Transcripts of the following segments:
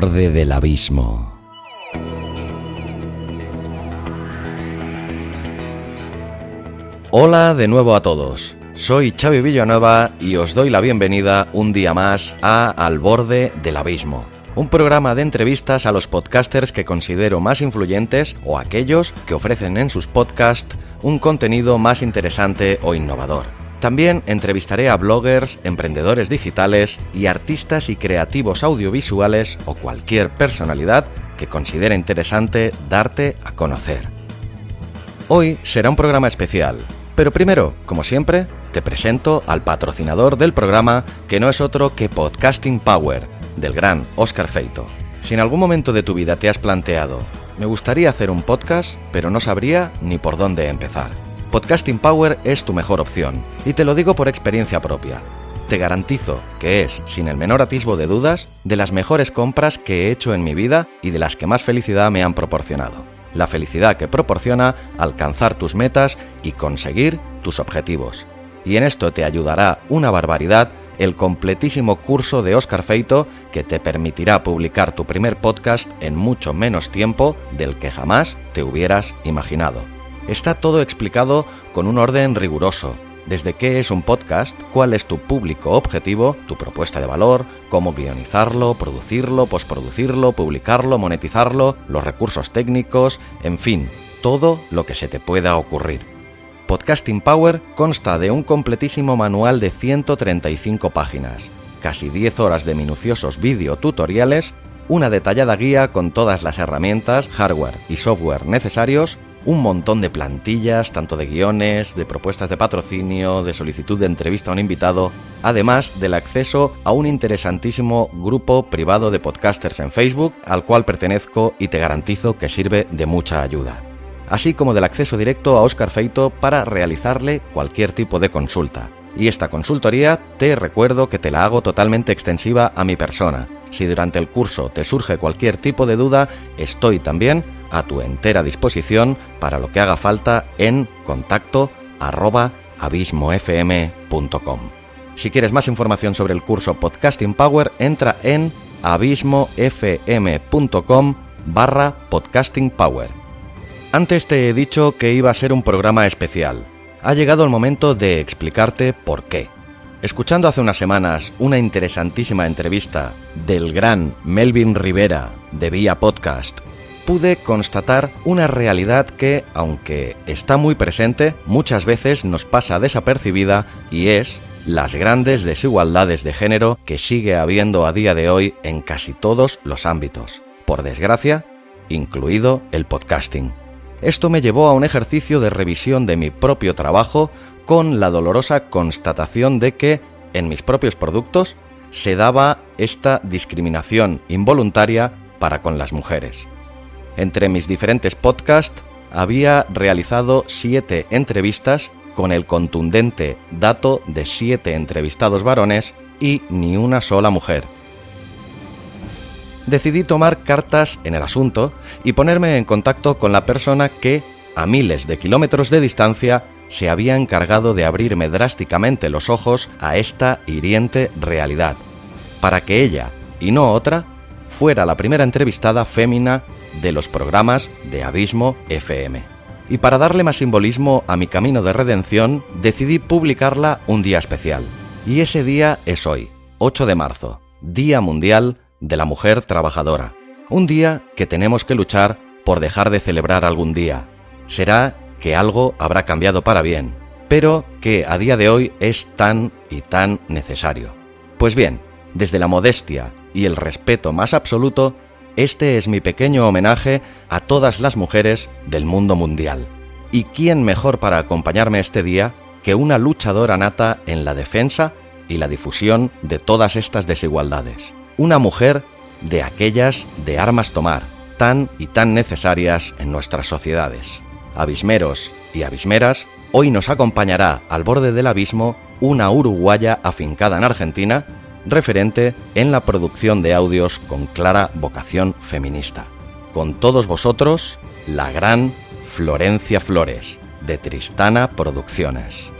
Borde del abismo. Hola de nuevo a todos. Soy Xavi Villanueva y os doy la bienvenida un día más a Al borde del abismo, un programa de entrevistas a los podcasters que considero más influyentes o aquellos que ofrecen en sus podcasts un contenido más interesante o innovador. También entrevistaré a bloggers, emprendedores digitales y artistas y creativos audiovisuales o cualquier personalidad que considere interesante darte a conocer. Hoy será un programa especial, pero primero, como siempre, te presento al patrocinador del programa, que no es otro que Podcasting Power, del gran Oscar Feito. Si en algún momento de tu vida te has planteado, me gustaría hacer un podcast, pero no sabría ni por dónde empezar. Podcasting Power es tu mejor opción, y te lo digo por experiencia propia. Te garantizo que es, sin el menor atisbo de dudas, de las mejores compras que he hecho en mi vida y de las que más felicidad me han proporcionado. La felicidad que proporciona alcanzar tus metas y conseguir tus objetivos. Y en esto te ayudará una barbaridad el completísimo curso de Oscar Feito que te permitirá publicar tu primer podcast en mucho menos tiempo del que jamás te hubieras imaginado. Está todo explicado con un orden riguroso, desde qué es un podcast, cuál es tu público objetivo, tu propuesta de valor, cómo guionizarlo, producirlo, postproducirlo, publicarlo, monetizarlo, los recursos técnicos, en fin, todo lo que se te pueda ocurrir. Podcasting Power consta de un completísimo manual de 135 páginas, casi 10 horas de minuciosos videotutoriales, una detallada guía con todas las herramientas, hardware y software necesarios, un montón de plantillas, tanto de guiones, de propuestas de patrocinio, de solicitud de entrevista a un invitado, además del acceso a un interesantísimo grupo privado de podcasters en Facebook, al cual pertenezco y te garantizo que sirve de mucha ayuda. Así como del acceso directo a Oscar Feito para realizarle cualquier tipo de consulta. Y esta consultoría te recuerdo que te la hago totalmente extensiva a mi persona. Si durante el curso te surge cualquier tipo de duda, estoy también a tu entera disposición para lo que haga falta en contacto abismofm.com. Si quieres más información sobre el curso Podcasting Power, entra en abismofm.com barra podcasting power. Antes te he dicho que iba a ser un programa especial. Ha llegado el momento de explicarte por qué. Escuchando hace unas semanas una interesantísima entrevista del gran Melvin Rivera de Vía Podcast, pude constatar una realidad que, aunque está muy presente, muchas veces nos pasa desapercibida y es las grandes desigualdades de género que sigue habiendo a día de hoy en casi todos los ámbitos. Por desgracia, incluido el podcasting. Esto me llevó a un ejercicio de revisión de mi propio trabajo con la dolorosa constatación de que en mis propios productos se daba esta discriminación involuntaria para con las mujeres. Entre mis diferentes podcasts había realizado siete entrevistas con el contundente dato de siete entrevistados varones y ni una sola mujer. Decidí tomar cartas en el asunto y ponerme en contacto con la persona que, a miles de kilómetros de distancia, se había encargado de abrirme drásticamente los ojos a esta hiriente realidad, para que ella, y no otra, fuera la primera entrevistada fémina de los programas de Abismo FM. Y para darle más simbolismo a mi camino de redención, decidí publicarla un día especial. Y ese día es hoy, 8 de marzo, Día Mundial de la Mujer Trabajadora. Un día que tenemos que luchar por dejar de celebrar algún día. Será que algo habrá cambiado para bien, pero que a día de hoy es tan y tan necesario. Pues bien, desde la modestia y el respeto más absoluto, este es mi pequeño homenaje a todas las mujeres del mundo mundial. ¿Y quién mejor para acompañarme este día que una luchadora nata en la defensa y la difusión de todas estas desigualdades. Una mujer de aquellas de armas tomar, tan y tan necesarias en nuestras sociedades. Abismeros y abismeras, hoy nos acompañará al borde del abismo una uruguaya afincada en Argentina, referente en la producción de audios con clara vocación feminista. Con todos vosotros, la gran Florencia Flores, de Tristana Producciones.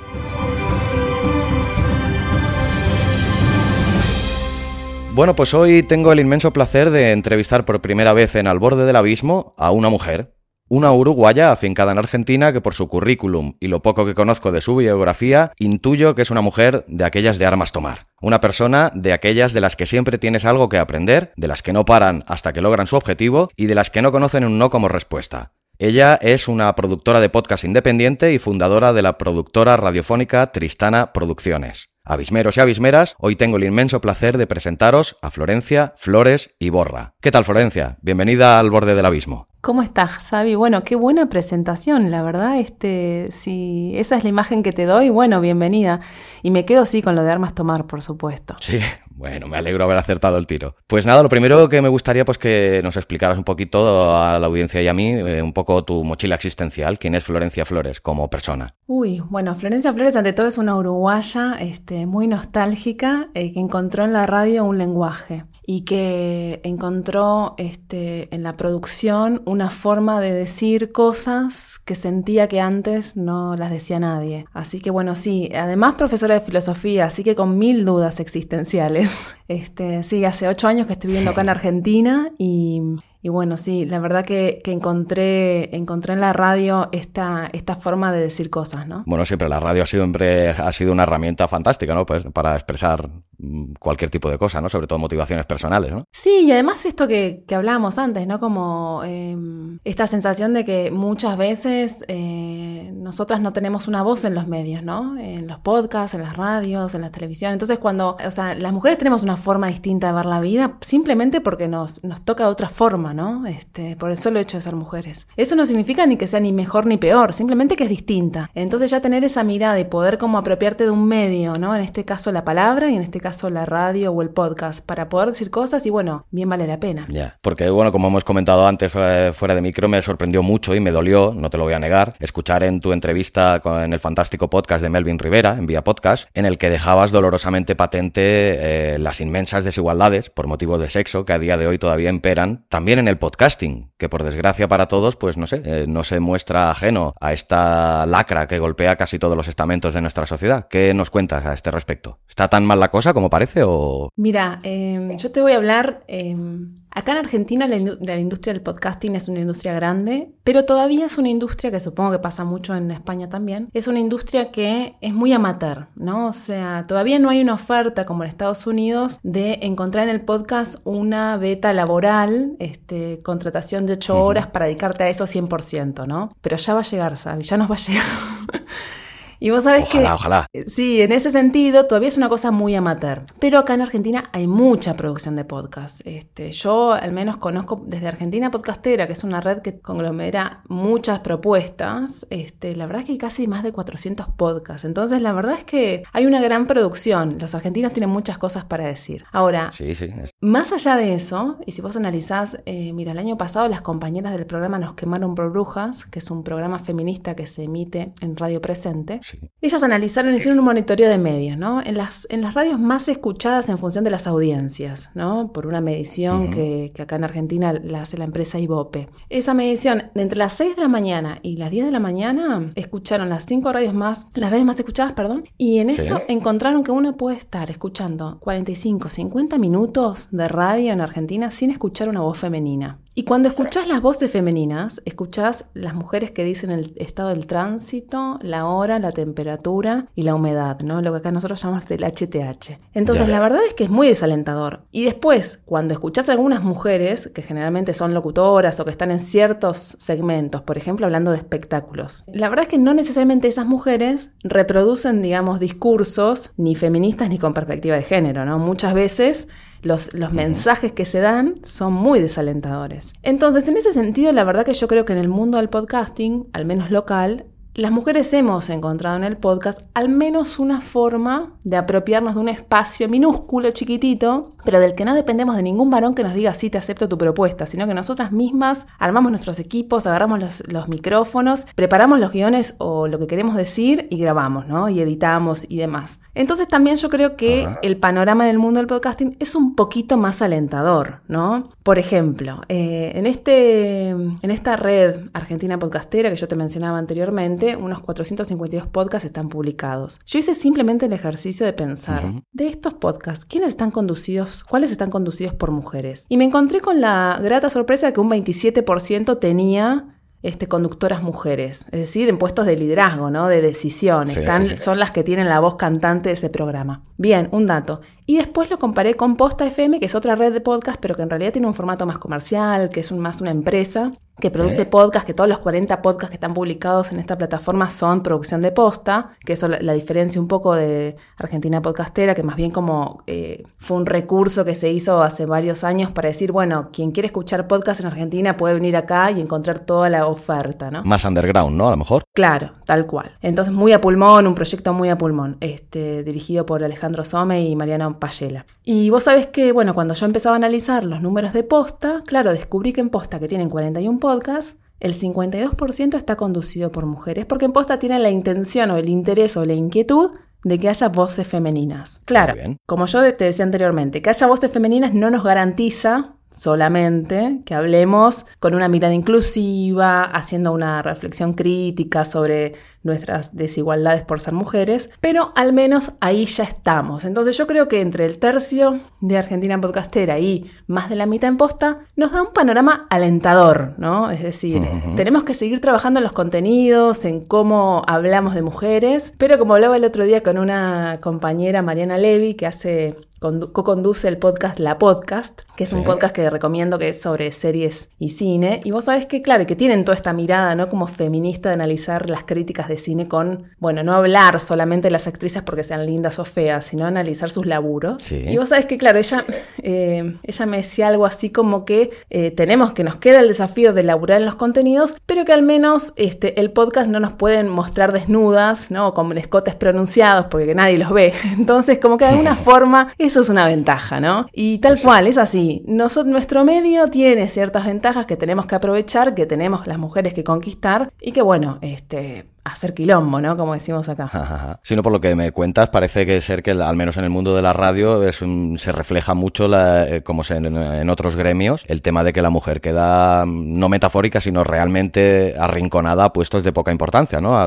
Bueno, pues hoy tengo el inmenso placer de entrevistar por primera vez en Al borde del abismo a una mujer, una uruguaya afincada en Argentina que por su currículum y lo poco que conozco de su biografía, intuyo que es una mujer de aquellas de armas tomar. Una persona de aquellas de las que siempre tienes algo que aprender, de las que no paran hasta que logran su objetivo y de las que no conocen un no como respuesta. Ella es una productora de podcast independiente y fundadora de la productora radiofónica Tristana Producciones. Abismeros y abismeras, hoy tengo el inmenso placer de presentaros a Florencia, Flores y Borra. ¿Qué tal Florencia? Bienvenida al borde del abismo. ¿Cómo estás, Xavi? Bueno, qué buena presentación, la verdad. Este, si esa es la imagen que te doy, bueno, bienvenida. Y me quedo sí con lo de armas tomar, por supuesto. Sí, bueno, me alegro haber acertado el tiro. Pues nada, lo primero que me gustaría pues que nos explicaras un poquito a la audiencia y a mí eh, un poco tu mochila existencial, quién es Florencia Flores como persona. Uy, bueno, Florencia Flores ante todo es una uruguaya este, muy nostálgica eh, que encontró en la radio un lenguaje y que encontró este, en la producción una forma de decir cosas que sentía que antes no las decía nadie. Así que bueno, sí, además profesora de filosofía, así que con mil dudas existenciales. Este, sí, hace ocho años que estoy viviendo acá en Argentina y y bueno, sí, la verdad que, encontré, encontré en la radio esta, esta forma de decir cosas, ¿no? Bueno, siempre la radio siempre ha sido una herramienta fantástica, ¿no? Pues para expresar mm, cualquier tipo de cosa, ¿no? Sobre todo motivaciones personales, ¿no? Sí, y además esto que, que hablábamos antes, ¿no? Como em, esta sensación de que muchas veces eh, nosotras no tenemos una voz en los medios, ¿no? En los podcasts, en las radios, en la televisión. Entonces cuando, o sea, las mujeres tenemos una forma distinta de ver la vida simplemente porque nos, nos toca de otra forma. ¿No? Este, por el solo hecho de ser mujeres. Eso no significa ni que sea ni mejor ni peor, simplemente que es distinta. Entonces ya tener esa mirada y poder como apropiarte de un medio, ¿no? En este caso la palabra y en este caso la radio o el podcast, para poder decir cosas y bueno, bien vale la pena. Ya, porque bueno, como hemos comentado antes eh, fuera de micro, me sorprendió mucho y me dolió, no te lo voy a negar, escuchar en tu entrevista con, en el fantástico podcast de Melvin Rivera, en Vía Podcast, en el que dejabas dolorosamente patente eh, las inmensas desigualdades por motivo de sexo que a día de hoy todavía imperan, también en el podcasting, que por desgracia para todos, pues no sé, eh, no se muestra ajeno a esta lacra que golpea casi todos los estamentos de nuestra sociedad. ¿Qué nos cuentas a este respecto? ¿Está tan mal la cosa como parece o...? Mira, em, yo te voy a hablar... Em, Acá en Argentina la, industria del podcasting es una industria grande, pero todavía es una industria que supongo que pasa mucho en España también. Es una industria que es muy amateur, ¿no? O sea, todavía no hay una oferta como en Estados Unidos de encontrar en el podcast una beta laboral, este, contratación de 8 horas para dedicarte a eso 100%, ¿no? Pero ya va a llegar, ¿sabes? Ya nos va a llegar. Y vos sabés que. Ojalá. Eh, sí, en ese sentido todavía es una cosa muy amateur. Pero acá en Argentina hay mucha producción de podcast. Este, yo al menos conozco desde Argentina Podcastera, que es una red que conglomera muchas propuestas. Este, la verdad es que hay casi más de 400 podcasts. Entonces, la verdad es que hay una gran producción. Los argentinos tienen muchas cosas para decir. Ahora, sí, sí, más allá de eso, y si vos analizás, eh, mira, el año pasado las compañeras del programa Nos quemaron por brujas, que es un programa feminista que se emite en Radio Presente. Ellas analizaron, hicieron un monitoreo de medios, ¿no? En las, en las radios más escuchadas en función de las audiencias, ¿no? Por una medición que, acá en Argentina la hace la empresa Ibope. Esa medición, entre las 6 de la mañana y las 10 de la mañana, escucharon las 5 radios más, las radios más escuchadas, perdón, y en eso encontraron que uno puede estar escuchando 45, 50 minutos de radio en Argentina sin escuchar una voz femenina. Y cuando escuchás las voces femeninas, escuchás las mujeres que dicen el estado del tránsito, la hora, la temperatura y la humedad, ¿no? Lo que acá nosotros llamamos el HTH. Entonces, la verdad es que es muy desalentador. Y después, cuando escuchás a algunas mujeres, que generalmente son locutoras o que están en ciertos segmentos, por ejemplo, hablando de espectáculos, la verdad es que no necesariamente esas mujeres reproducen, digamos, discursos ni feministas ni con perspectiva de género, ¿no? Muchas veces los, mensajes que se dan son muy desalentadores. Entonces, en ese sentido, la verdad que yo creo que en el mundo del podcasting, al menos local, las mujeres hemos encontrado en el podcast al menos una forma de apropiarnos de un espacio minúsculo, chiquitito, pero del que no dependemos de ningún varón que nos diga sí, te acepto tu propuesta, sino que nosotras mismas armamos nuestros equipos, agarramos los, micrófonos, preparamos los guiones o lo que queremos decir y grabamos, ¿no? Y editamos y demás. Entonces también yo creo que el panorama en el mundo del podcasting es un poquito más alentador, ¿no? Por ejemplo, eh, en, este, en esta red argentina podcastera que yo te mencionaba anteriormente, unos 452 podcasts están publicados. Yo hice simplemente el ejercicio de pensar, de estos podcasts, ¿quiénes están conducidos, cuáles están conducidos por mujeres? Y me encontré con la grata sorpresa de que un 27% tenía este, conductoras mujeres, es decir, en puestos de liderazgo, ¿no? De decisión. Están, Son las que tienen la voz cantante de ese programa. Bien, un dato. Y después lo comparé con Posta FM, que es otra red de podcast, pero que en realidad tiene un formato más comercial, que es más una empresa que produce podcast, que todos los 40 podcasts que están publicados en esta plataforma son producción de posta, que eso la, diferencia un poco de Argentina Podcastera, que más bien como eh, fue un recurso que se hizo hace varios años para decir, bueno, quien quiere escuchar podcast en Argentina puede venir acá y encontrar toda la oferta, ¿no? Más underground, ¿no? A lo mejor. Claro, tal cual. Entonces, muy a pulmón, un proyecto muy a pulmón, este, dirigido por Alejandro Some y Mariana Payela. Y vos sabés que, bueno, cuando yo empezaba a analizar los números de posta, claro, descubrí que en posta, que tienen 41 podcasts, el 52% está conducido por mujeres, porque en posta tienen la intención o el interés o la inquietud de que haya voces femeninas. Claro, como yo te decía anteriormente, que haya voces femeninas no nos garantiza solamente que hablemos con una mirada inclusiva, haciendo una reflexión crítica sobre nuestras desigualdades por ser mujeres, pero al menos ahí ya estamos. Entonces yo creo que entre el tercio de Argentina Podcastera y más de la mitad en posta, nos da un panorama alentador, ¿no? Es decir, tenemos que seguir trabajando en los contenidos, en cómo hablamos de mujeres, pero como hablaba el otro día con una compañera, Mariana Levy, que hace co-conduce el podcast La Podcast, que es un podcast que recomiendo que es sobre series y cine. Y vos sabés que, claro, que tienen toda esta mirada, ¿no? Como feminista de analizar las críticas de cine con, bueno, no hablar solamente de las actrices porque sean lindas o feas, sino analizar sus laburos. Y vos sabés que, claro, ella, eh, ella me decía algo así como que eh, tenemos que nos queda el desafío de laburar en los contenidos, pero que al menos este, el podcast no nos pueden mostrar desnudas, ¿no? Con escotes pronunciados porque nadie los ve. Entonces, como que de alguna forma eso es una ventaja, ¿no? Y tal cual, es así. nuestro medio tiene ciertas ventajas que tenemos que aprovechar, que tenemos las mujeres que conquistar y que, bueno, este, hacer quilombo, ¿no? Como decimos acá. Sino por lo que me cuentas, parece que ser que al menos en el mundo de la radio es se refleja mucho, eh, como en, otros gremios, el tema de que la mujer queda mm, no metafórica, sino realmente arrinconada a puestos de poca importancia, ¿no?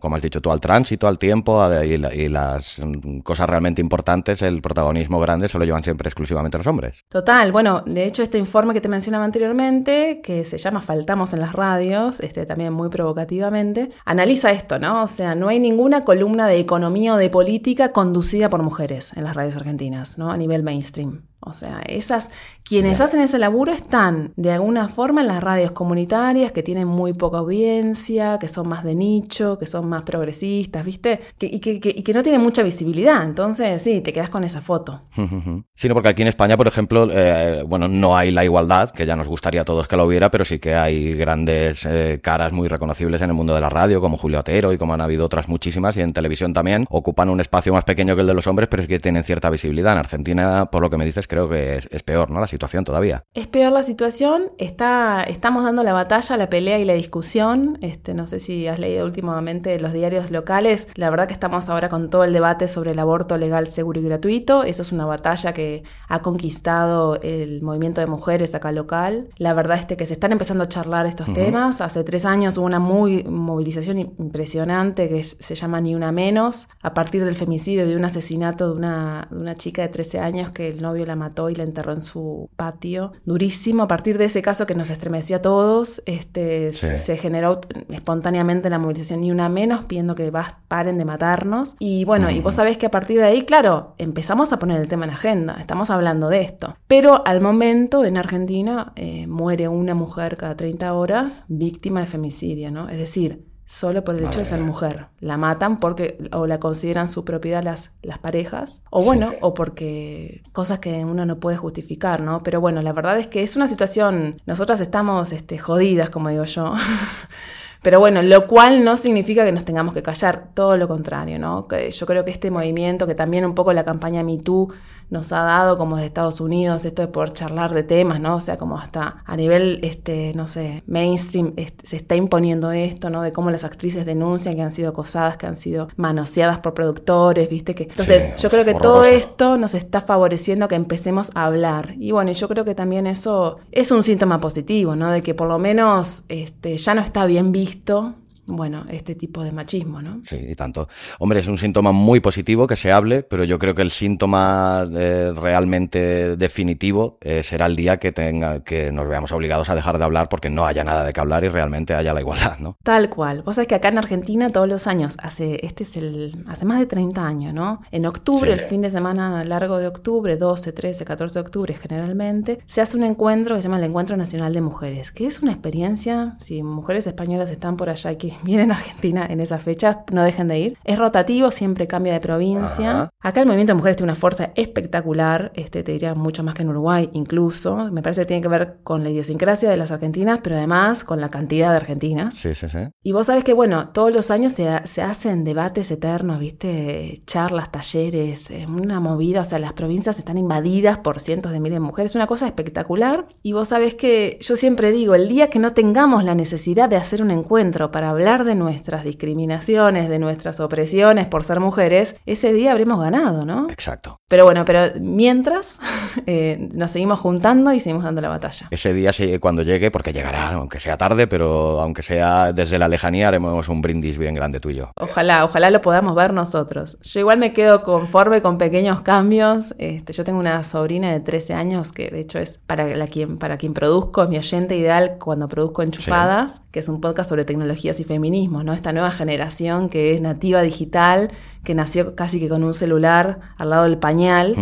como has dicho tú, al tránsito, al tiempo y, y, las mm, cosas realmente importantes, el protagonismo grande se lo llevan siempre exclusivamente los hombres. Total, bueno, de hecho este informe que te mencionaba anteriormente, que se llama Faltamos en las radios, este también muy provocativamente, analiza esto, ¿no? O sea, no hay ninguna columna de economía o de política conducida por mujeres en las radios argentinas, ¿no? A nivel mainstream. O sea, esas quienes hacen ese laburo están de alguna forma en las radios comunitarias que tienen muy poca audiencia, que son más de nicho, que son más progresistas, ¿viste? y, que, no tienen mucha visibilidad. Entonces, sí, te quedas con esa foto. Sino porque aquí en España, por ejemplo, eh, bueno, no hay la igualdad, que ya nos gustaría a todos que la hubiera, pero sí que hay grandes eh, caras muy reconocibles en el mundo de la radio, como Julio Otero y como han habido otras muchísimas, y en televisión también. Ocupan un espacio más pequeño que el de los hombres, pero es que tienen cierta visibilidad. En Argentina, por lo que me dices, creo que es, peor, ¿no? La situación todavía. Es peor la situación, está, estamos dando la batalla, la pelea y la discusión. Este, no sé si has leído últimamente los diarios locales. La verdad que estamos ahora con todo el debate sobre el aborto legal, seguro y gratuito. Eso es una batalla que ha conquistado el movimiento de mujeres acá local. La verdad es que se están empezando a charlar estos temas. Hace tres años hubo una muy movilización impresionante que se llama Ni Una Menos, a partir del femicidio de un asesinato de una, de una chica de 13 años que el novio la mató y la enterró en su patio. Durísimo. A partir de ese caso que nos estremeció a todos, este, se, generó espontáneamente la movilización ni una menos, pidiendo que paren de matarnos. Y bueno, y vos sabés que a partir de ahí, claro, empezamos a poner el tema en agenda. Estamos hablando de esto. Pero al momento en Argentina eh, muere una mujer cada 30 horas víctima de femicidio, ¿no? Es decir, solo por el hecho de ser mujer. La matan porque o la consideran su propiedad las, las parejas, o bueno, o porque cosas que uno no puede justificar, ¿no? Pero bueno, la verdad es que es una situación, nosotras estamos este, jodidas, como digo yo. Pero bueno, lo cual no significa que nos tengamos que callar, todo lo contrario, ¿no? yo creo que este movimiento, que también un poco la campaña MeToo nos ha dado como de Estados Unidos, esto de poder charlar de temas, ¿no? O sea, como hasta a nivel, este, no sé, mainstream se está imponiendo esto, ¿no? De cómo las actrices denuncian que han sido acosadas, que han sido manoseadas por productores, ¿viste? que Entonces, yo creo que todo esto nos está favoreciendo que empecemos a hablar. Y bueno, yo creo que también eso es un síntoma positivo, ¿no? De que por lo menos este, ya no está bien visto bueno, este tipo de machismo, ¿no? Sí, y tanto. Hombre, es un síntoma muy positivo que se hable, pero yo creo que el síntoma eh, realmente definitivo eh, será el día que tenga que nos veamos obligados a dejar de hablar porque no haya nada de qué hablar y realmente haya la igualdad, ¿no? Tal cual. Vos sabés que acá en Argentina todos los años, hace este es el hace más de 30 años, ¿no? En octubre, el fin de semana largo de octubre, 12, 13, 14 de octubre generalmente, se hace un encuentro que se llama el Encuentro Nacional de Mujeres, que es una experiencia, si mujeres españolas están por allá vienen a Argentina en esas fechas, no dejen de ir. Es rotativo, siempre cambia de provincia. Acá el movimiento de mujeres tiene una fuerza espectacular, este, te diría mucho más que en Uruguay incluso. Me parece que tiene que ver con la idiosincrasia de las argentinas, pero además con la cantidad de argentinas. Sí, sí, sí. Y vos sabés que, bueno, todos los años se, se hacen debates eternos, ¿viste? Charlas, talleres, eh, una movida, o sea, las provincias están invadidas por cientos de miles de mujeres, una cosa espectacular. Y vos sabés que yo siempre digo, el día que no tengamos la necesidad de hacer un encuentro para hablar hablar de nuestras discriminaciones, de nuestras opresiones por ser mujeres, ese día habremos ganado, ¿no? Exacto. Pero bueno, pero mientras eh, nos seguimos juntando y seguimos dando la batalla. Ese día cuando llegue, porque llegará, aunque sea tarde, pero aunque sea desde la lejanía, haremos un brindis bien grande tuyo. Ojalá, ojalá lo podamos ver nosotros. Yo igual me quedo conforme con pequeños cambios. Este, yo tengo una sobrina de 13 años que de hecho es para, la quien, para quien produzco, es mi oyente ideal cuando produzco Enchufadas, que es un podcast sobre tecnologías y ¿no? Esta nueva generación que es nativa digital, que nació casi que con un celular al lado del pañal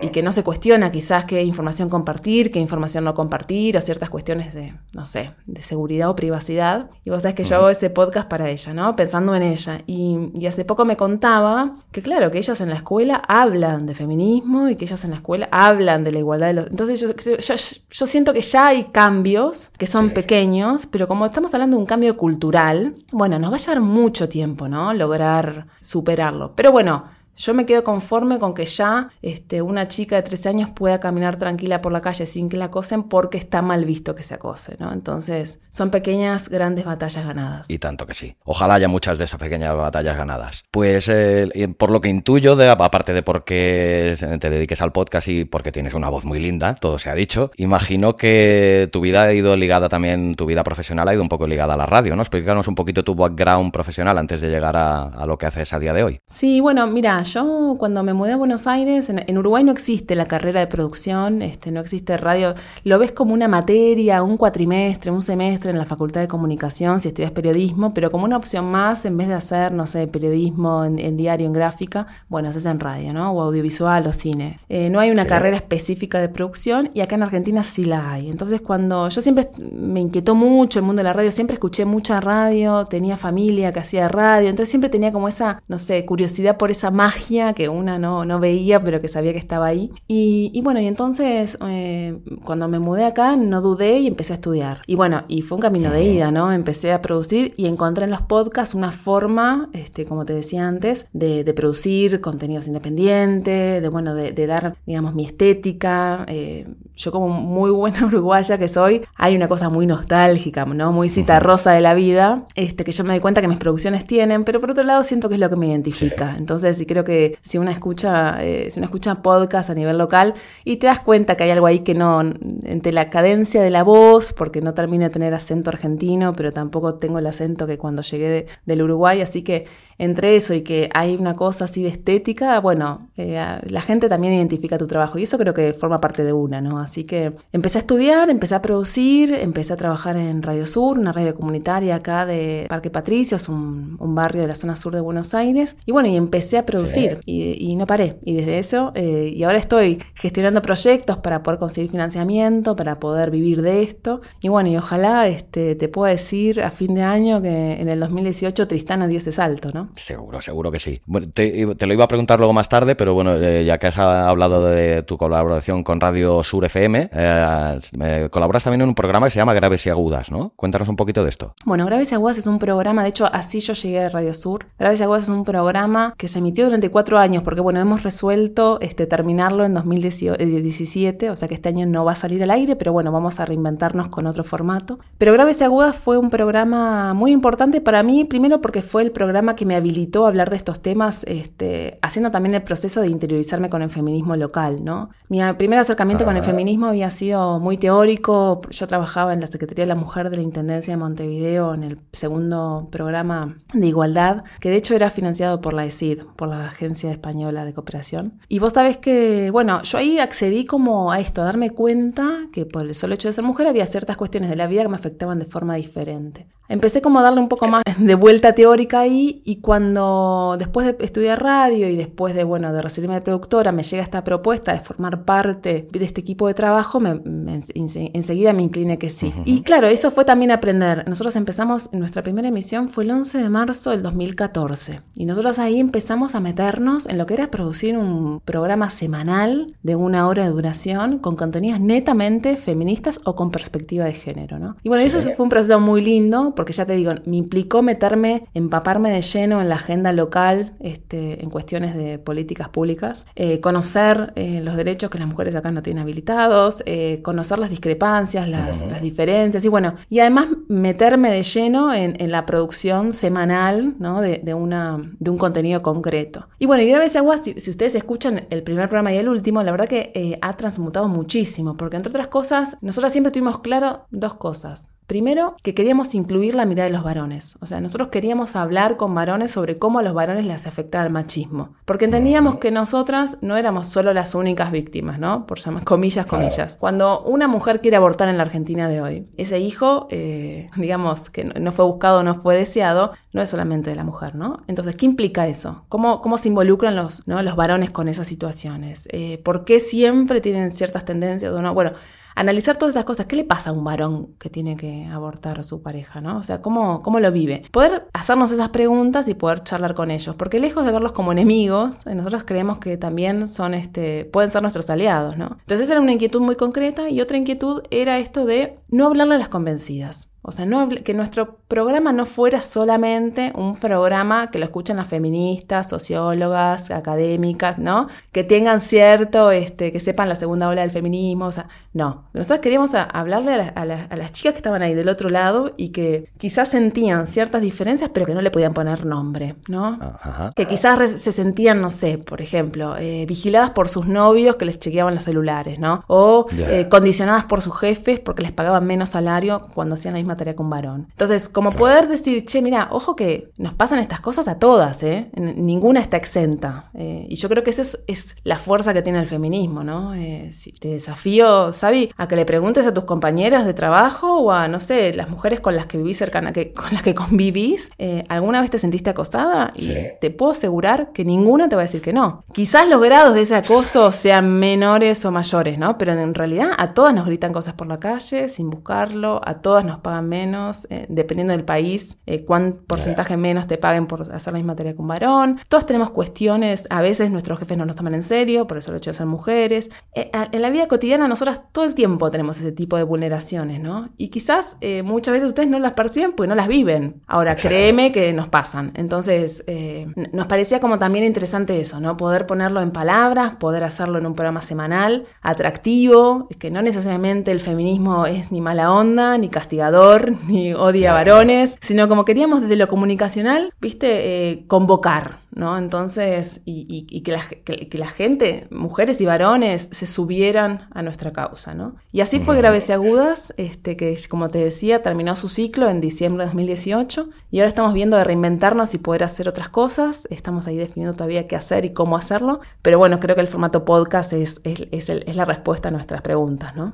y que no se cuestiona quizás qué información compartir, qué información no compartir o ciertas cuestiones de, no sé, de seguridad o privacidad. Y vos sabés que yo hago ese podcast para ella, ¿no? Pensando en ella. Y, y, hace poco me contaba que, claro, que ellas en la escuela hablan de feminismo y que ellas en la escuela hablan de la igualdad de los... Entonces yo, yo, yo siento que ya hay cambios que son pequeños, pero como estamos hablando de un cambio cultural, bueno, nos va a llevar mucho tiempo, ¿no? Lograr superarlo. Pero bueno, yo me quedo conforme con que ya este, una chica de 13 años pueda caminar tranquila por la calle sin que la acosen porque está mal visto que se acose, ¿no? Entonces, son pequeñas, grandes batallas ganadas. Y tanto que sí. Ojalá haya muchas de esas pequeñas batallas ganadas. Pues eh, por lo que intuyo, de, aparte de porque te dediques al podcast y porque tienes una voz muy linda, todo se ha dicho, imagino que tu vida ha ido ligada también, tu vida profesional ha ido un poco ligada a la radio, ¿no? Explícanos un poquito tu background profesional antes de llegar a, a lo que haces a día de hoy. Sí, bueno, mira, yo cuando me mudé a Buenos Aires, en, Uruguay no existe la carrera de producción, este, no existe radio, lo ves como una materia, un cuatrimestre, un semestre en la Facultad de Comunicación si estudias periodismo, pero como una opción más, en vez de hacer, no sé, periodismo en, diario, en gráfica, bueno, haces en radio, ¿no? O audiovisual o cine. Eh, no hay una carrera específica de producción y acá en Argentina sí la hay. Entonces cuando yo siempre me inquietó mucho el mundo de la radio, siempre escuché mucha radio, tenía familia que hacía radio, entonces siempre tenía como esa, no sé, curiosidad por esa magia que una no, no veía, pero que sabía que estaba ahí. Y, bueno, y entonces eh, cuando me mudé acá no dudé y empecé a estudiar. Y bueno, y fue un camino de ida, ¿no? Empecé a producir y encontré en los podcasts una forma, este, como te decía antes, de, producir contenidos independientes, de, bueno, de, dar, digamos, mi estética. Eh, yo como muy buena uruguaya que soy, hay una cosa muy nostálgica, ¿no? Muy cita rosa de la vida, este, que yo me doy cuenta que mis producciones tienen, pero por otro lado siento que es lo que me identifica. Entonces, sí creo que si una escucha, eh, si una escucha podcast a nivel local y te das cuenta que hay algo ahí que no, entre la cadencia de la voz, porque no termina de tener acento argentino, pero tampoco tengo el acento que cuando llegué del Uruguay, así que entre eso y que hay una cosa así de estética, bueno, eh, la gente también identifica tu trabajo y eso creo que forma parte de una, ¿no? Así que empecé a estudiar, empecé a producir, empecé a trabajar en Radio Sur, una radio comunitaria acá de Parque Patricios, un, un barrio de la zona sur de Buenos Aires, y bueno, y empecé a producir y, no paré. Y desde eso, eh, y ahora estoy gestionando proyectos para poder conseguir financiamiento, para poder vivir de esto. Y bueno, y ojalá este, te pueda decir a fin de año que en el 2018 Tristana dio ese salto, ¿no? Seguro, seguro que sí. te, lo iba a preguntar luego más tarde, pero bueno, eh, ya que has hablado de tu colaboración con Radio Sur FM, eh, colaboras también en un programa que se llama Graves y Agudas, ¿no? Cuéntanos un poquito de esto. Bueno, Graves y Agudas es un programa, de hecho, así yo llegué a Radio Sur. Graves y Agudas es un programa que se emitió durante cuatro años, porque bueno, hemos resuelto este, terminarlo en 2017, o sea que este año no va a salir al aire, pero bueno, vamos a reinventarnos con otro formato. Pero Graves y Agudas fue un programa muy importante para mí, primero porque fue el programa que me habilitó a hablar de estos temas, este, haciendo también el proceso de interiorizarme con el feminismo local, ¿no? Mi primer acercamiento con el feminismo había sido muy teórico, yo trabajaba en la Secretaría de la Mujer de la Intendencia de Montevideo en el segundo programa de igualdad, que de hecho era financiado por la ESID, por la Agencia Española de Cooperación. Y vos sabés que, bueno, yo ahí accedí como a esto, a darme cuenta que por el solo hecho de ser mujer había ciertas cuestiones de la vida que me afectaban de forma diferente. Empecé como a darle un poco más de vuelta teórica ahí y cuando después de estudiar radio y después de, bueno, de recibirme de productora, me llega esta propuesta de formar parte de este equipo de trabajo, me, enseguida me incliné que sí. Y claro, eso fue también aprender. Nosotros empezamos, nuestra primera emisión fue el 11 de marzo del 2014 y nosotros ahí empezamos a meternos en lo que era producir un programa semanal de una hora de duración con contenidos netamente feministas o con perspectiva de género, ¿no? Y bueno, eso fue un proceso muy lindo porque ya te digo, me implicó meterme, empaparme de lleno en la agenda local, este, en cuestiones de políticas públicas, eh, conocer eh, los derechos que las mujeres acá no tienen habilitados, eh, conocer las discrepancias, las, diferencias, y bueno, y además meterme de lleno en, la producción semanal ¿no? de, una, de un contenido concreto. Y bueno, y Graves Agua, si, si ustedes escuchan el primer programa y el último, la verdad que ha transmutado muchísimo, porque entre otras cosas, nosotros siempre tuvimos claro dos cosas. Primero, que queríamos incluir la mirada de los varones. O sea, nosotros queríamos hablar con varones sobre cómo a los varones les afectaba el machismo. Porque entendíamos que nosotras no éramos solo las únicas víctimas, ¿no? Por llamar comillas, comillas. Cuando una mujer quiere abortar en la Argentina de hoy, ese hijo, eh, digamos, que no fue buscado, no fue deseado, no es solamente de la mujer, ¿no? Entonces, ¿qué implica eso? ¿Cómo, cómo se involucran los, ¿no? los varones con esas situaciones? Eh, ¿Por qué siempre tienen ciertas tendencias? no? Bueno, analizar todas esas cosas. ¿Qué le pasa a un varón que tiene que abortar a su pareja? ¿no? O sea, ¿cómo, ¿cómo lo vive? Poder hacernos esas preguntas y poder charlar con ellos. Porque lejos de verlos como enemigos, eh, nosotros creemos que también son este, pueden ser nuestros aliados. ¿no? Entonces era una inquietud muy concreta y otra inquietud era esto de no hablarle a las convencidas. O sea, no, que nuestro programa no fuera solamente un programa que lo escuchen las feministas, sociólogas, académicas, ¿no? Que tengan cierto, este, que sepan la segunda ola del feminismo, o sea, no. Nosotros queríamos hablarle a, las chicas que estaban ahí del otro lado y que quizás sentían ciertas diferencias, pero que no le podían poner nombre, ¿no? Que quizás se sentían, no sé, por ejemplo, eh, vigiladas por sus novios que les chequeaban los celulares, ¿no? O eh, condicionadas por sus jefes porque les pagaban menos salario cuando hacían la misma tarea con varón. Entonces, como poder decir, che, mira, ojo que nos pasan estas cosas a todas, ¿eh? Ninguna está exenta. Eh, y yo creo que eso es, la fuerza que tiene el feminismo, ¿no? Eh, si te desafío, Sabi, a que le preguntes a tus compañeras de trabajo o a, no sé, las mujeres con las que vivís cercana, que, con las que convivís, eh, ¿alguna vez te sentiste acosada? Y te puedo asegurar que ninguna te va a decir que no. Quizás los grados de ese acoso sean menores o mayores, ¿no? Pero en realidad a todas nos gritan cosas por la calle sin buscarlo, a todas nos pagan menos, eh, dependiendo del país, eh, cuán porcentaje menos te paguen por hacer la misma tarea que un varón. Todas tenemos cuestiones, a veces nuestros jefes no nos toman en serio, por eso el hecho de ser mujeres. Eh, en la vida cotidiana nosotras todo el tiempo tenemos ese tipo de vulneraciones, ¿no? Y quizás muchas veces ustedes no las perciben porque no las viven. Ahora, créeme que nos pasan. Entonces, nos parecía como también interesante eso, ¿no? Poder ponerlo en palabras, poder hacerlo en un programa semanal, atractivo, que no necesariamente el feminismo es ni mala onda, ni castigador, ni odia varones, sino como queríamos desde lo comunicacional, viste, eh, convocar, ¿no? Entonces, y, que, la, gente, mujeres y varones, se subieran a nuestra causa, ¿no? Y así fue Graves y Agudas, este, que como te decía, terminó su ciclo en diciembre de 2018 y ahora estamos viendo de reinventarnos y poder hacer otras cosas, estamos ahí definiendo todavía qué hacer y cómo hacerlo, pero bueno, creo que el formato podcast es, es, la respuesta a nuestras preguntas, ¿no?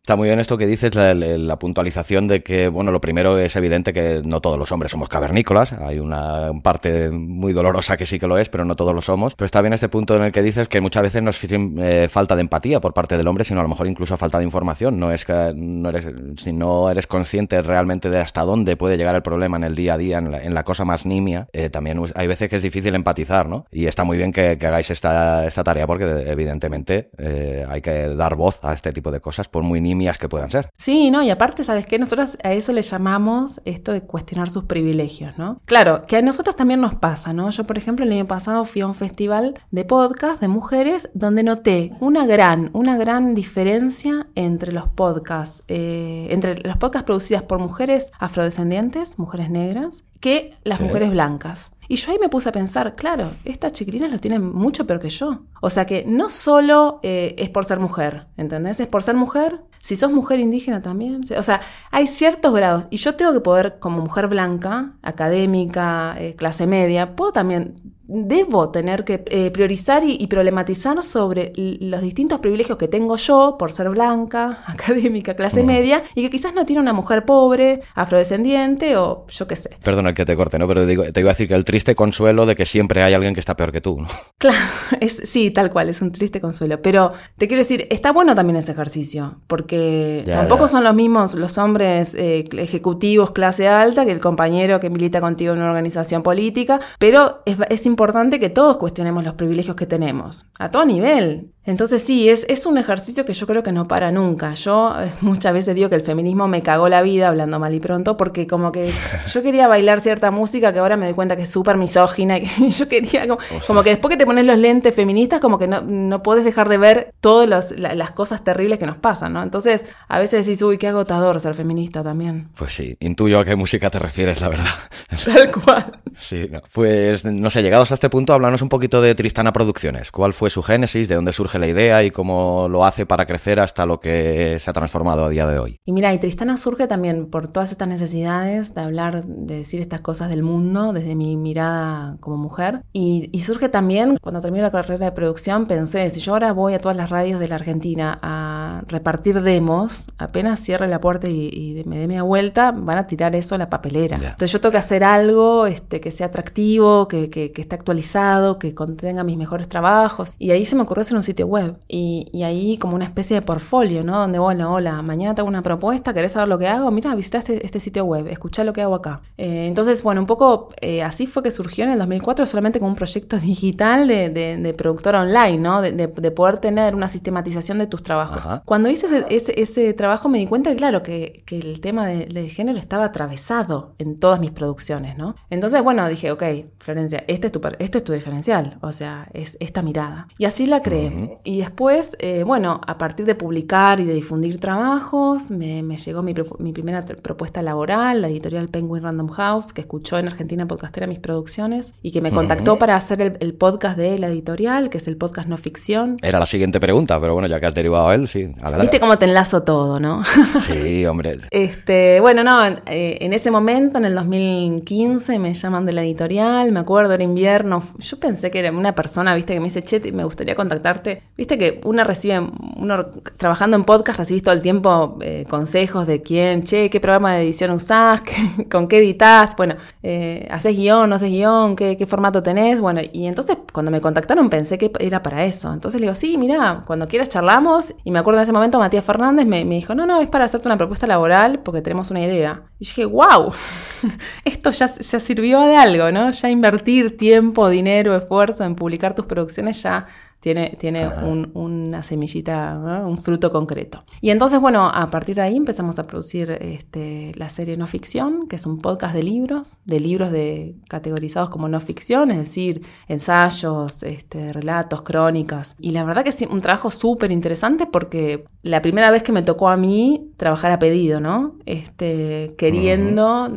Está muy bien esto que dices, la, la puntualización de que que, bueno, lo primero es evidente que no todos los hombres somos cavernícolas, hay una parte muy dolorosa que sí que lo es, pero no todos lo somos. Pero está bien este punto en el que dices que muchas veces no es eh, falta de empatía por parte del hombre, sino a lo mejor incluso falta de información. No es que no eres, si no eres consciente realmente de hasta dónde puede llegar el problema en el día a día, en la, cosa más nimia, eh, también hay veces que es difícil empatizar, ¿no? Y está muy bien que, hagáis esta, esta, tarea porque evidentemente eh, hay que dar voz a este tipo de cosas, por muy nimias que puedan ser. Sí, no, y aparte, ¿sabes qué? Nosotros a eso le llamamos esto de cuestionar sus privilegios, ¿no? Claro, que a nosotros también nos pasa, ¿no? Yo, por ejemplo, el año pasado fui a un festival de podcast de mujeres donde noté una gran, una gran diferencia entre los podcasts, eh, entre los podcasts producidas por mujeres afrodescendientes, mujeres negras, que las mujeres blancas. Y yo ahí me puse a pensar, claro, estas chiquilinas lo tienen mucho peor que yo. O sea que no solo eh, es por ser mujer, ¿entendés? Es por ser mujer, si sos mujer indígena también. O sea, hay ciertos grados. Y yo tengo que poder, como mujer blanca, académica, eh, clase media, puedo también debo tener que eh, priorizar y, problematizar sobre los distintos privilegios que tengo yo por ser blanca, académica, clase media, y que quizás no tiene una mujer pobre, afrodescendiente o yo qué sé. Perdona que te corte, ¿no? Pero digo, te iba a decir que el triste consuelo de que siempre hay alguien que está peor que tú, ¿no? Claro, es, sí, tal cual, es un triste consuelo. Pero te quiero decir, está bueno también ese ejercicio, porque tampoco son los mismos los hombres eh, ejecutivos clase alta que el compañero que milita contigo en una organización política, pero es, es importante importante que todos cuestionemos los privilegios que tenemos, a todo nivel. Entonces sí, es, es un ejercicio que yo creo que no para nunca. Yo eh, muchas veces digo que el feminismo me cagó la vida, hablando mal y pronto, porque como que yo quería bailar cierta música que ahora me doy cuenta que es súper misógina y yo quería como, que después que te pones los lentes feministas como que no, no puedes dejar de ver todas las cosas terribles que nos pasan, ¿no? Entonces a veces decís, uy, qué agotador ser feminista también. Pues sí, intuyo a qué música te refieres, la verdad. Tal cual. Sí, no. pues no sé, llegados a este punto, háblanos un poquito de Tristana Producciones. ¿Cuál fue su génesis? ¿De dónde surge la idea y cómo lo hace para crecer hasta lo que se ha transformado a día de hoy? Y mira, y Tristana surge también por todas estas necesidades de hablar, de decir estas cosas del mundo desde mi mirada como mujer. Y, surge también cuando terminé la carrera de producción, pensé, si yo ahora voy a todas las radios de la Argentina a repartir demos, apenas cierre la puerta y, me dé mi vuelta, van a tirar eso a la papelera. Entonces yo tengo que hacer algo este, que sea atractivo, que, que, que esté actualizado que contenga mis mejores trabajos. Y ahí se me ocurrió hacer un sitio web. Y, ahí como una especie de portfolio, ¿no? Donde, bueno, hola, mañana tengo una propuesta, ¿querés saber lo que hago? Mira, visita este, este sitio web, escucha lo que hago acá. Eh, entonces, bueno, un poco eh, así fue que surgió en el 2004 solamente como un proyecto digital de, de, productora online, ¿no? De, poder tener una sistematización de tus trabajos. Cuando hice ese, ese, trabajo me di cuenta, claro, que, que el tema de, género estaba atravesado en todas mis producciones, ¿no? Entonces, bueno, dije, ok, Florencia, este es tu, este es tu diferencial, o sea, es esta mirada. Y así la creé. Y después, eh, bueno, a partir de publicar y de difundir trabajos, me, llegó mi, primera propuesta laboral, la editorial Penguin Random House, que escuchó en Argentina Podcastera mis producciones y que me contactó para hacer el, podcast de la editorial, que es el podcast no ficción. Era la siguiente pregunta, pero bueno, ya que has derivado a él, sí. Viste cómo te enlazo todo, ¿no? sí, hombre. Este, bueno, no, eh, en ese momento, en el 2015, me llaman de la editorial, me acuerdo, era invierno, yo pensé que era una persona, viste, que me dice, che, me gustaría contactarte. Viste que uno recibe, uno trabajando en podcast, recibís todo el tiempo eh, consejos de quién, che, qué programa de edición usás, con qué editas bueno, eh, haces guion, no haces guion, ¿Qué, qué formato tenés. Bueno, y entonces cuando me contactaron pensé que era para eso. Entonces le digo, sí, mira, cuando quieras charlamos. Y me acuerdo en ese momento Matías Fernández me, dijo, no, no, es para hacerte una propuesta laboral porque tenemos una idea. Y dije, wow, esto ya, ya sirvió de algo, ¿no? Ya invertir tiempo, dinero esfuerzo en publicar tus producciones ya tiene, tiene una semillita, un fruto concreto. Y entonces, bueno, a partir de ahí empezamos a producir este, la serie No Ficción, que es un podcast de libros, de libros de, categorizados como no ficción, es decir, ensayos, este, relatos, crónicas. Y la verdad que es un trabajo súper interesante porque la primera vez que me tocó a mí trabajar a pedido, ¿no? Este, queriendo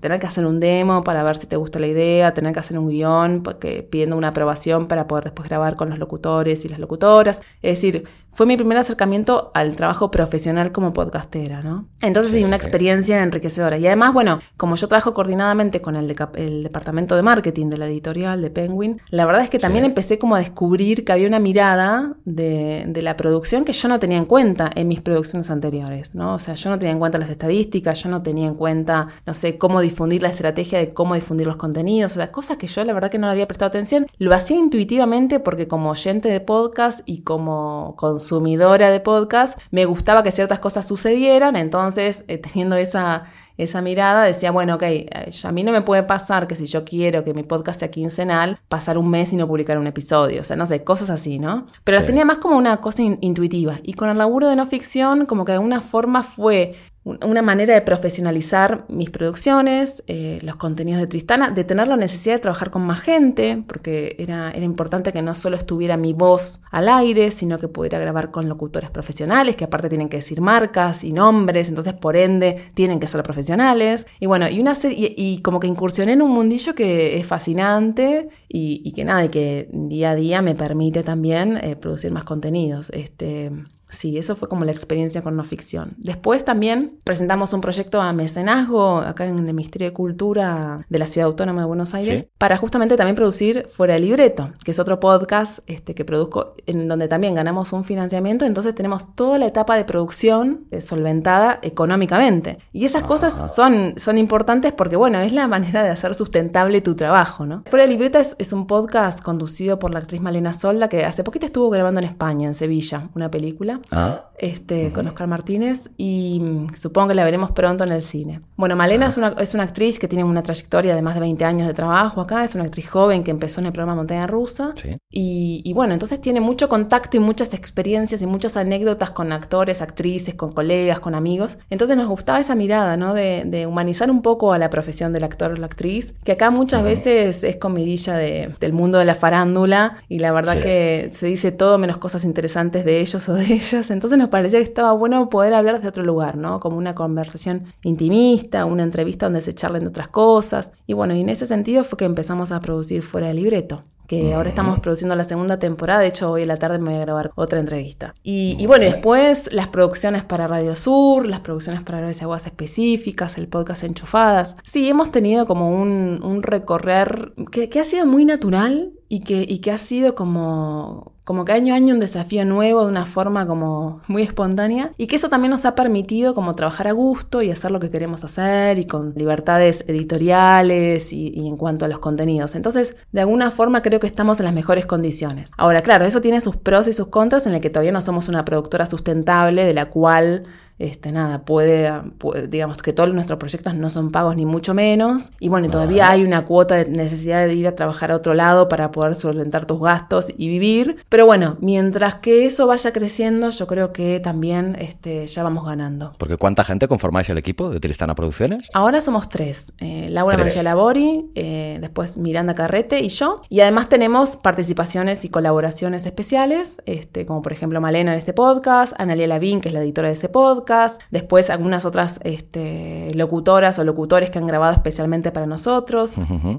tener que hacer un demo para ver si te gusta la idea, tener que hacer un guion, porque, pidiendo una aprobación para poder después grabar con los locutores y las locutoras. Es decir, fue mi primer acercamiento al trabajo profesional como podcastera, ¿no? Entonces, sí, una experiencia enriquecedora. Y además, bueno, como yo trabajo coordinadamente con el, departamento de marketing de la editorial de Penguin, la verdad es que también empecé como a descubrir que había una mirada de, de, la producción que yo no tenía en cuenta en mis producciones anteriores, ¿no? O sea, yo no tenía en cuenta las estadísticas, yo no tenía en cuenta, no sé, cómo difundir la estrategia de cómo difundir los contenidos, o sea, cosas que yo la verdad que no le había prestado atención. Lo hacía intuitivamente porque como oyente de podcast y como consumidora de podcast, me gustaba que ciertas cosas sucedieran, entonces eh, teniendo esa, esa mirada decía, bueno, ok, eh, a mí no me puede pasar que si yo quiero que mi podcast sea quincenal, pasar un mes y no publicar un episodio, o sea, no sé, cosas así, ¿no? Pero las tenía más como una cosa intuitiva y con el laburo de no ficción como que de alguna forma fue una manera de profesionalizar mis producciones, eh, los contenidos de Tristana, de tener la necesidad de trabajar con más gente, porque era, era importante que no solo estuviera mi voz al aire, sino que pudiera grabar con locutores profesionales, que aparte tienen que decir marcas y nombres, entonces por ende tienen que ser profesionales. Y bueno, y una serie, y, como que incursioné en un mundillo que es fascinante y, que nada, y que día a día me permite también eh, producir más contenidos. Este, Sí, eso fue como la experiencia con no ficción. Después también presentamos un proyecto a mecenazgo acá en el Ministerio de Cultura de la Ciudad Autónoma de Buenos Aires para justamente también producir Fuera de Libreto, que es otro podcast este, que produzco en donde también ganamos un financiamiento, entonces tenemos toda la etapa de producción eh, solventada económicamente. Y esas cosas ah. son, son importantes porque, bueno, es la manera de hacer sustentable tu trabajo, ¿no? Fuera de Libreta es, es un podcast conducido por la actriz Malena Solda, que hace poquito estuvo grabando en España, en Sevilla, una película. Ah. Este, con Oscar Martínez y mm, supongo que la veremos pronto en el cine. Bueno, Malena es una, es una actriz que tiene una trayectoria de más de 20 años de trabajo acá, es una actriz joven que empezó en el programa Montaña Rusa y, bueno, entonces tiene mucho contacto y muchas experiencias y muchas anécdotas con actores, actrices, con colegas, con amigos. Entonces nos gustaba esa mirada, ¿no? De, humanizar un poco a la profesión del actor o la actriz, que acá muchas veces es comidilla del mundo de la farándula y la verdad que se dice todo menos cosas interesantes de ellos o de ellas entonces nos parecía que estaba bueno poder hablar de otro lugar, ¿no? Como una conversación intimista, una entrevista donde se charlen de otras cosas. Y bueno, y en ese sentido fue que empezamos a producir fuera de libreto que ahora estamos produciendo la segunda temporada, de hecho hoy en la tarde me voy a grabar otra entrevista. Y, bueno, después las producciones para Radio Sur, las producciones para Aguas Aguas Específicas, el podcast Enchufadas. Sí, hemos tenido como un, recorrer que, que, ha sido muy natural y que, y que ha sido como, como que año a año un desafío nuevo de una forma como muy espontánea y que eso también nos ha permitido como trabajar a gusto y hacer lo que queremos hacer y con libertades editoriales y, y, en cuanto a los contenidos. Entonces, de alguna forma creo que estamos en las mejores condiciones. Ahora, claro, eso tiene sus pros y sus contras en el que todavía no somos una productora sustentable de la cual este, nada, puede, digamos que todos nuestros proyectos no son pagos ni mucho menos. Y bueno, todavía hay una cuota de necesidad de ir a trabajar a otro lado para poder solventar tus gastos y vivir. Pero bueno, mientras que eso vaya creciendo, yo creo que también este, ya vamos ganando. Porque ¿cuánta gente conformáis el equipo de Tristana Producciones? Ahora somos tres. Eh, Laura María Labori, eh, después Miranda Carrete y yo. Y además tenemos participaciones y colaboraciones especiales, este, como por ejemplo Malena en este podcast, Analia Lavín, que es la editora de ese podcast, después algunas otras este, locutoras o locutores que han grabado especialmente para nosotros.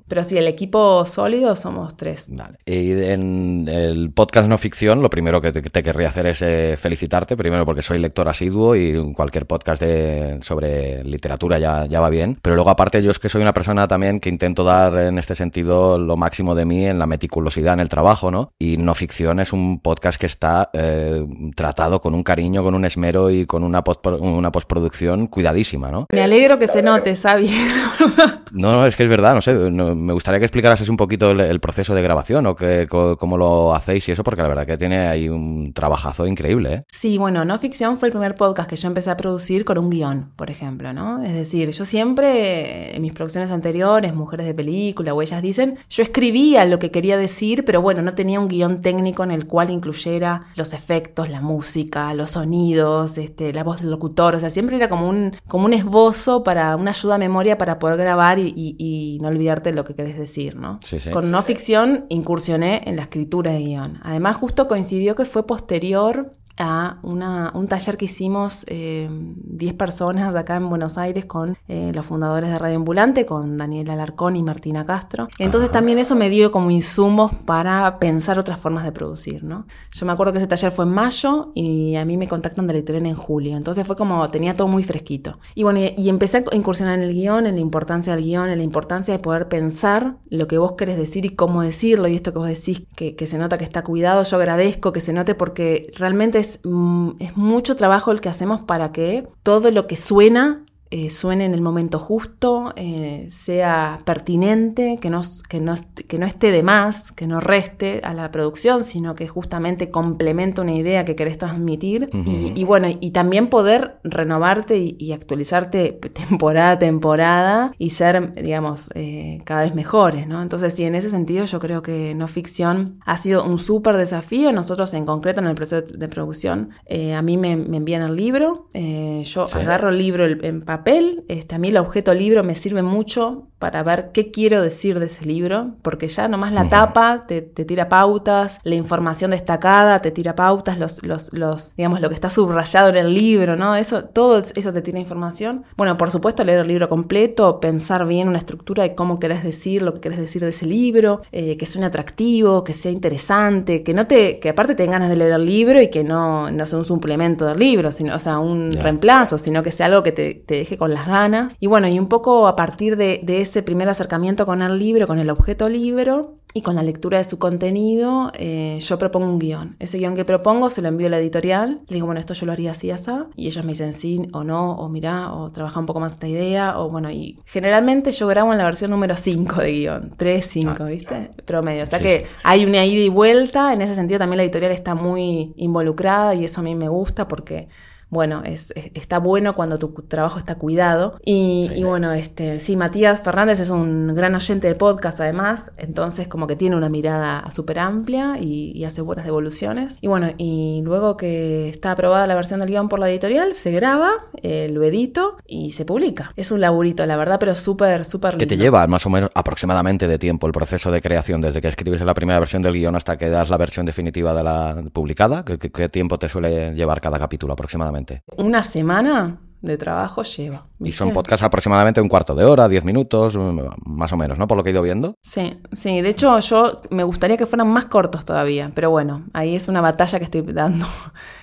Pero sí, el equipo sólido somos tres. Y en el podcast no ficción, lo primero que te, querría hacer es eh, felicitarte, primero porque soy lector asiduo y cualquier podcast de, sobre literatura ya, ya va bien. Pero luego aparte yo es que soy una persona también que intento dar en este sentido lo máximo de mí en la meticulosidad en el trabajo, ¿no? Y no ficción es un podcast que está eh, tratado con un cariño, con un esmero y con una una postproducción cuidadísima, ¿no? Me alegro que se note, Xavi. no, no, es que es verdad, no sé, me gustaría que explicaras un poquito el, proceso de grabación o que, cómo lo hacéis y eso, porque la verdad que tiene ahí un trabajazo increíble. ¿eh? Sí, bueno, No Ficción fue el primer podcast que yo empecé a producir con un guion, por ejemplo, ¿no? Es decir, yo siempre, en mis producciones anteriores, Mujeres de Película o Ellas Dicen, yo escribía lo que quería decir, pero bueno, no tenía un guion técnico en el cual incluyera los efectos, la música, los sonidos, este, la voz del locutor, o sea, siempre era como un, como un esbozo para una ayuda a memoria para poder grabar y, no olvidarte lo que querés decir, ¿no? Con no ficción incursioné en la escritura de guion. Además, justo coincidió que fue posterior a una, un taller que hicimos 10 eh, personas de acá en Buenos Aires con eh, los fundadores de Radio Ambulante, con Daniel Alarcón y Martina Castro. Entonces también eso me dio como insumos para pensar otras formas de producir, ¿no? Yo me acuerdo que ese taller fue en mayo y a mí me contactan de la editorial en julio, entonces fue como, tenía todo muy fresquito. Y bueno, y, empecé a incursionar en el guion, en la importancia del guion, en la importancia de poder pensar lo que vos querés decir y cómo decirlo, y esto que vos decís, que, que se nota que está cuidado, yo agradezco que se note porque realmente Mm, es, mucho trabajo el que hacemos para que todo lo que suena eh, suene en el momento justo, eh, sea pertinente, que no, que, no, que no esté de más, que no reste a la producción, sino que justamente complementa una idea que querés transmitir. y, bueno, y también poder renovarte y, actualizarte temporada a temporada y ser, digamos, eh, cada vez mejores, ¿no? Entonces, sí, en ese sentido yo creo que no ficción ha sido un súper desafío. Nosotros en concreto en el proceso de, producción, a mí me, envían el libro, yo agarro el libro en papel, este, a mí el objeto libro me sirve mucho para ver qué quiero decir de ese libro, porque ya nomás la tapa te, tira pautas, la información destacada te tira pautas, los, los, los, digamos, lo que está subrayado en el libro, ¿no? Eso, todo eso te tira información. Bueno, por supuesto, leer el libro completo, pensar bien una estructura de cómo querés decir lo que querés decir de ese libro, eh, que suene atractivo, que sea interesante, que no te, que aparte te ganas de leer el libro y que no, no sea un suplemento del libro, sino, o sea, un reemplazo, sino que sea algo que te, te, deje con las ganas. Y bueno, y un poco a partir de, de ese primer acercamiento con el libro, con el objeto libro y con la lectura de su contenido, eh, yo propongo un guion. Ese guion que propongo se lo envío a la editorial, le digo, bueno, esto yo lo haría así, así, y ellos me dicen sí o no, o mira, o trabaja un poco más esta idea, o bueno, y generalmente yo grabo en la versión número 5 de guion, 3, 5, ah. ¿viste? Promedio. O sea que hay una ida y vuelta, en ese sentido también la editorial está muy involucrada y eso a mí me gusta porque bueno, es, está bueno cuando tu trabajo está cuidado. Y, bueno, este, sí, Matías Fernández es un gran oyente de podcast además, entonces como que tiene una mirada súper amplia y, hace buenas devoluciones. Y bueno, y luego que está aprobada la versión del guion por la editorial, se graba, eh, lo edito y se publica. Es un laburito, la verdad, pero súper, súper lindo. ¿Qué te lleva más o menos aproximadamente de tiempo el proceso de creación, desde que escribes la primera versión del guion hasta que das la versión definitiva de la publicada? qué tiempo te suele llevar cada capítulo aproximadamente? Una semana de trabajo lleva. Y son podcasts aproximadamente un cuarto de hora, diez minutos, mm, más o menos, ¿no? Por lo que he ido viendo. Sí, sí. De hecho, yo me gustaría que fueran más cortos todavía, pero bueno, ahí es una batalla que estoy dando.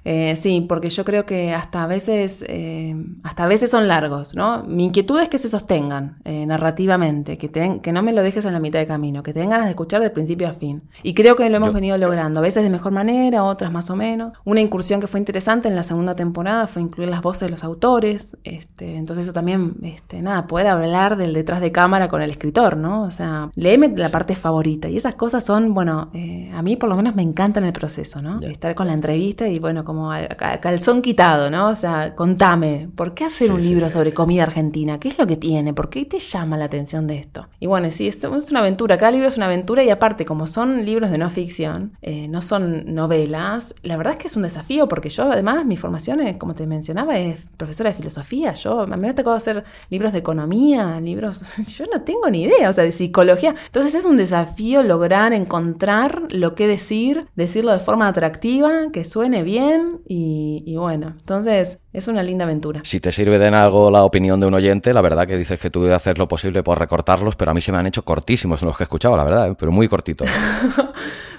Eh, sí, porque yo creo que hasta a veces, eh, hasta a veces son largos, ¿no? Mi inquietud es que se sostengan eh, narrativamente, que, que no me lo dejes en la mitad de camino, que tengan ganas de escuchar de principio a fin. Y creo que lo hemos venido logrando, a veces de mejor manera, otras más o menos. Una incursión que fue interesante en la segunda temporada fue incluir las voces de los autores. Este, entonces eso también, este, nada, poder hablar del detrás de cámara con el escritor, ¿no? O sea, léeme la parte favorita. Y esas cosas son, bueno, eh, a mí por lo menos me encantan el proceso, ¿no? Estar con la entrevista y, bueno, como al, calzón quitado, ¿no? O sea, contame, ¿por qué hacer un libro sobre comida argentina? ¿Qué es lo que tiene? ¿Por qué te llama la atención de esto? Y bueno, sí, es, es una aventura. Cada libro es una aventura y aparte, como son libros de no ficción, eh, no son novelas, la verdad es que es un desafío porque yo, además, mi formación, como te mencionaba, es profesora de filosofía. Yo, a mí me ha tocado hacer libros de economía, libros, yo no tengo ni idea, o sea, de psicología. Entonces es un desafío lograr encontrar lo que decir, decirlo de forma atractiva, que suene bien y, bueno, entonces es una linda aventura. Si te sirve de algo la opinión de un oyente, la verdad que dices que tú debes hacer lo posible por recortarlos, pero a mí se me han hecho cortísimos los que he escuchado, la verdad, ¿eh? pero muy cortitos.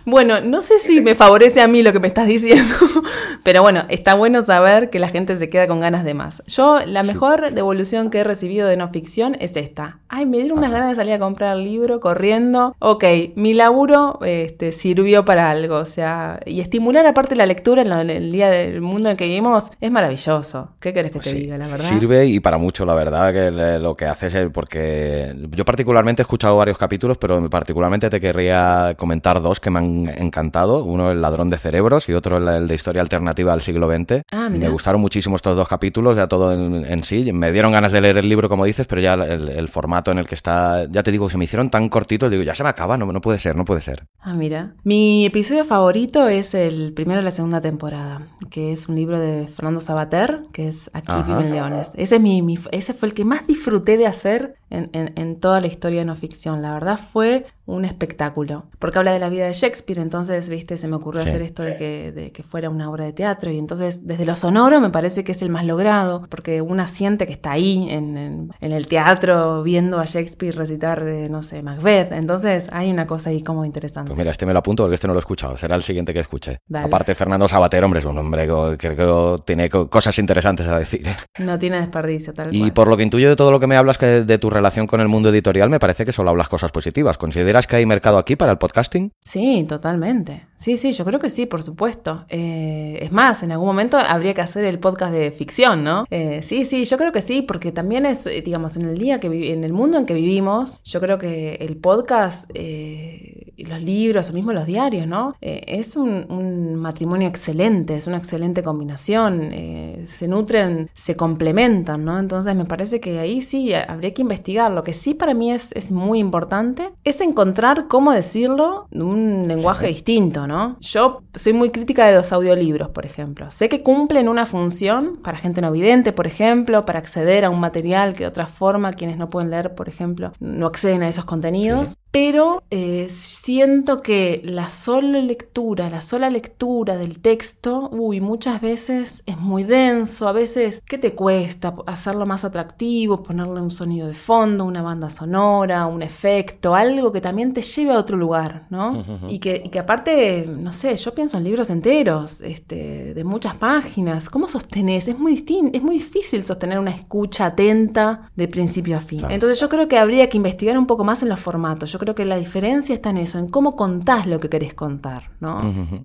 Bueno, no sé si me favorece a mí lo que me estás diciendo, pero bueno, está bueno saber que la gente se queda con ganas de más. Yo, la mejor devolución que he recibido de no ficción es esta. Ay, me dieron unas ganas de salir a comprar el libro corriendo. Ok, mi laburo este, sirvió para algo, o sea, y estimular aparte la lectura en, el día del mundo en que vivimos es maravilloso. ¿Qué querés que te diga, la verdad? Sirve y para mucho, la verdad, que lo que haces es porque yo particularmente he escuchado varios capítulos, pero particularmente te querría comentar dos que me han encantado. Uno el ladrón de cerebros y otro el, de historia alternativa del siglo XX. Ah, me gustaron muchísimo estos dos capítulos, ya todo en, sí. Me dieron ganas de leer el libro, como dices, pero ya el, formato en el que está, ya te digo, se me hicieron tan cortitos, digo, ya se me acaba, no, no puede ser, no puede ser. Ah, mira. Mi episodio favorito es el primero de la segunda temporada, que es un libro de Fernando Sabater, que es Aquí viven leones. Ese, es mi, ese fue el que más disfruté de hacer en, en, toda la historia de no ficción. La verdad fue un espectáculo, porque habla de la vida de Shakespeare, entonces, viste, se me ocurrió hacer esto de que, de que fuera una obra de teatro y entonces desde lo sonoro me parece que es el más logrado, porque una siente que está ahí en, en, el teatro viendo a Shakespeare recitar, eh, no sé, Macbeth, entonces hay una cosa ahí como interesante. Pues mira, este me lo apunto porque este no lo he escuchado, será el siguiente que escuche. Aparte, Fernando Sabater, hombre, es un hombre que creo que tiene cosas interesantes a decir. ¿eh? No tiene desperdicio, tal Y por lo que intuyo de todo lo que me hablas que de tu relación con el mundo editorial, me parece que solo hablas cosas positivas. ¿Consideras que hay mercado aquí para el podcasting? Sí, totalmente. Sí, sí, yo creo que sí, por supuesto. Eh, es más, en algún momento habría que hacer el podcast de ficción, ¿no? Eh, sí, sí, yo creo que sí, porque también es, digamos, en el día que en el mundo en que vivimos, yo creo que el podcast, los libros o mismo los diarios, ¿no? es un, un, matrimonio excelente, es una excelente combinación, se nutren, se complementan, ¿no? Entonces me parece que ahí sí habría que investigar. Lo que sí para mí es, es muy importante es encontrar cómo decirlo en un lenguaje distinto, ¿no? Yo soy muy crítica de los audiolibros, por ejemplo. Sé que cumplen una función para gente no vidente, por ejemplo, para acceder a un material que de otra forma quienes no pueden leer, por ejemplo, no acceden a esos contenidos. Pero eh, siento que la sola lectura, la sola lectura del texto, uy, muchas veces es muy denso, a veces, ¿qué te cuesta hacerlo más atractivo, ponerle un sonido de fondo, una banda sonora, un efecto, algo que también te lleve a otro lugar, ¿no? y, que, y, que, aparte, no sé, yo pienso en libros enteros, este, de muchas páginas, ¿cómo sostenés? Es muy, es muy difícil sostener una escucha atenta de principio a fin. Entonces yo creo que habría que investigar un poco más en los formatos. Yo creo que la diferencia está en eso, en cómo contás lo que querés contar, ¿no?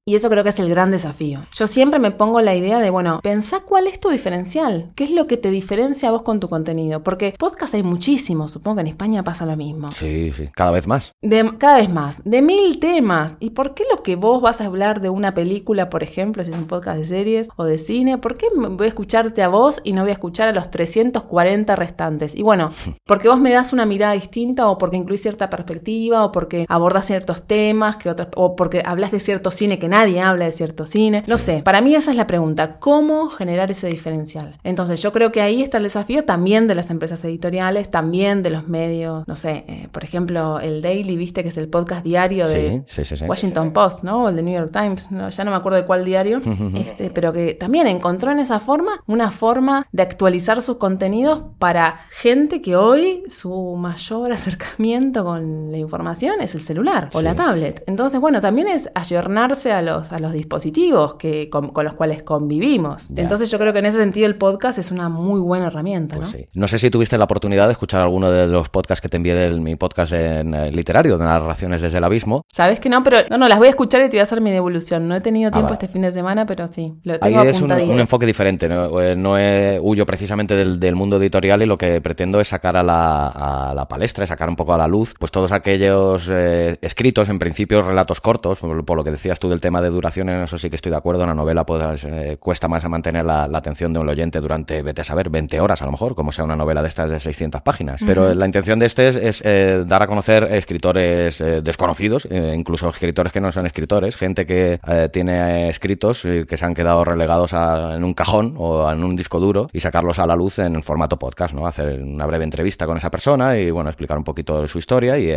Y eso creo que es el gran desafío. Yo siempre me pongo la idea de, bueno, pensá cuál es tu diferencial, qué es lo que te diferencia a vos con tu contenido, porque podcast hay muchísimos, supongo que en España pasa lo mismo. Sí, sí, cada vez más. De, cada vez más, de mil temas. ¿Y por qué lo que vos vas a hablar de una película, por ejemplo, si es un podcast de series o de cine, por qué voy a escucharte a vos y no voy a escuchar a los 340 restantes? Y bueno, porque vos me das una mirada distinta o porque incluís cierta perspectiva o porque abordas ciertos temas que otras, o porque hablas de cierto cine que nadie habla de cierto cine. No sé, para mí esa es la pregunta, ¿cómo generar ese diferencial? Entonces yo creo que ahí está el desafío también de las empresas editoriales, también de los medios, no sé, eh, por ejemplo, el Daily, viste que es el podcast diario de Washington Post, ¿no? O el de New York Times, ya no me acuerdo de cuál diario, este, pero que también encontró en esa forma una forma de actualizar sus contenidos para gente que hoy su mayor acercamiento con la información es el celular o la tablet. Entonces, bueno, también es ayornarse a los, a los dispositivos que, con, los cuales convivimos. Entonces, yo creo que en ese sentido el podcast es una muy buena herramienta, pues ¿no? No sé si tuviste la oportunidad de escuchar alguno de los podcasts que te envié de mi podcast en, eh, literario, de narraciones desde el abismo. Sabes que no, pero no, no, las voy a escuchar y te voy a hacer mi devolución. No he tenido ah, tiempo este fin de semana, pero sí, lo tengo Ahí es un, enfoque diferente, no, eh, no huyo precisamente del, mundo editorial y lo que pretendo es sacar a la, a la palestra, sacar un poco a la luz, pues todos aquellos eh, escritos, en principio relatos cortos, por, lo que decías tú del tema de duración, en eso sí que estoy de acuerdo, una novela pues, cuesta más mantener la, atención de un oyente durante, vete a saber, 20 horas a lo mejor, como sea una novela de estas de 600 páginas. Pero la intención de este es, eh, dar a conocer escritores eh, desconocidos, eh, incluso escritores que no son escritores, gente que tiene escritos que se han quedado relegados en un cajón o en un disco duro y sacarlos a la luz en formato podcast, ¿no? Hacer una breve entrevista con esa persona y, bueno, explicar un poquito de su historia y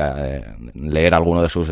leer alguno de sus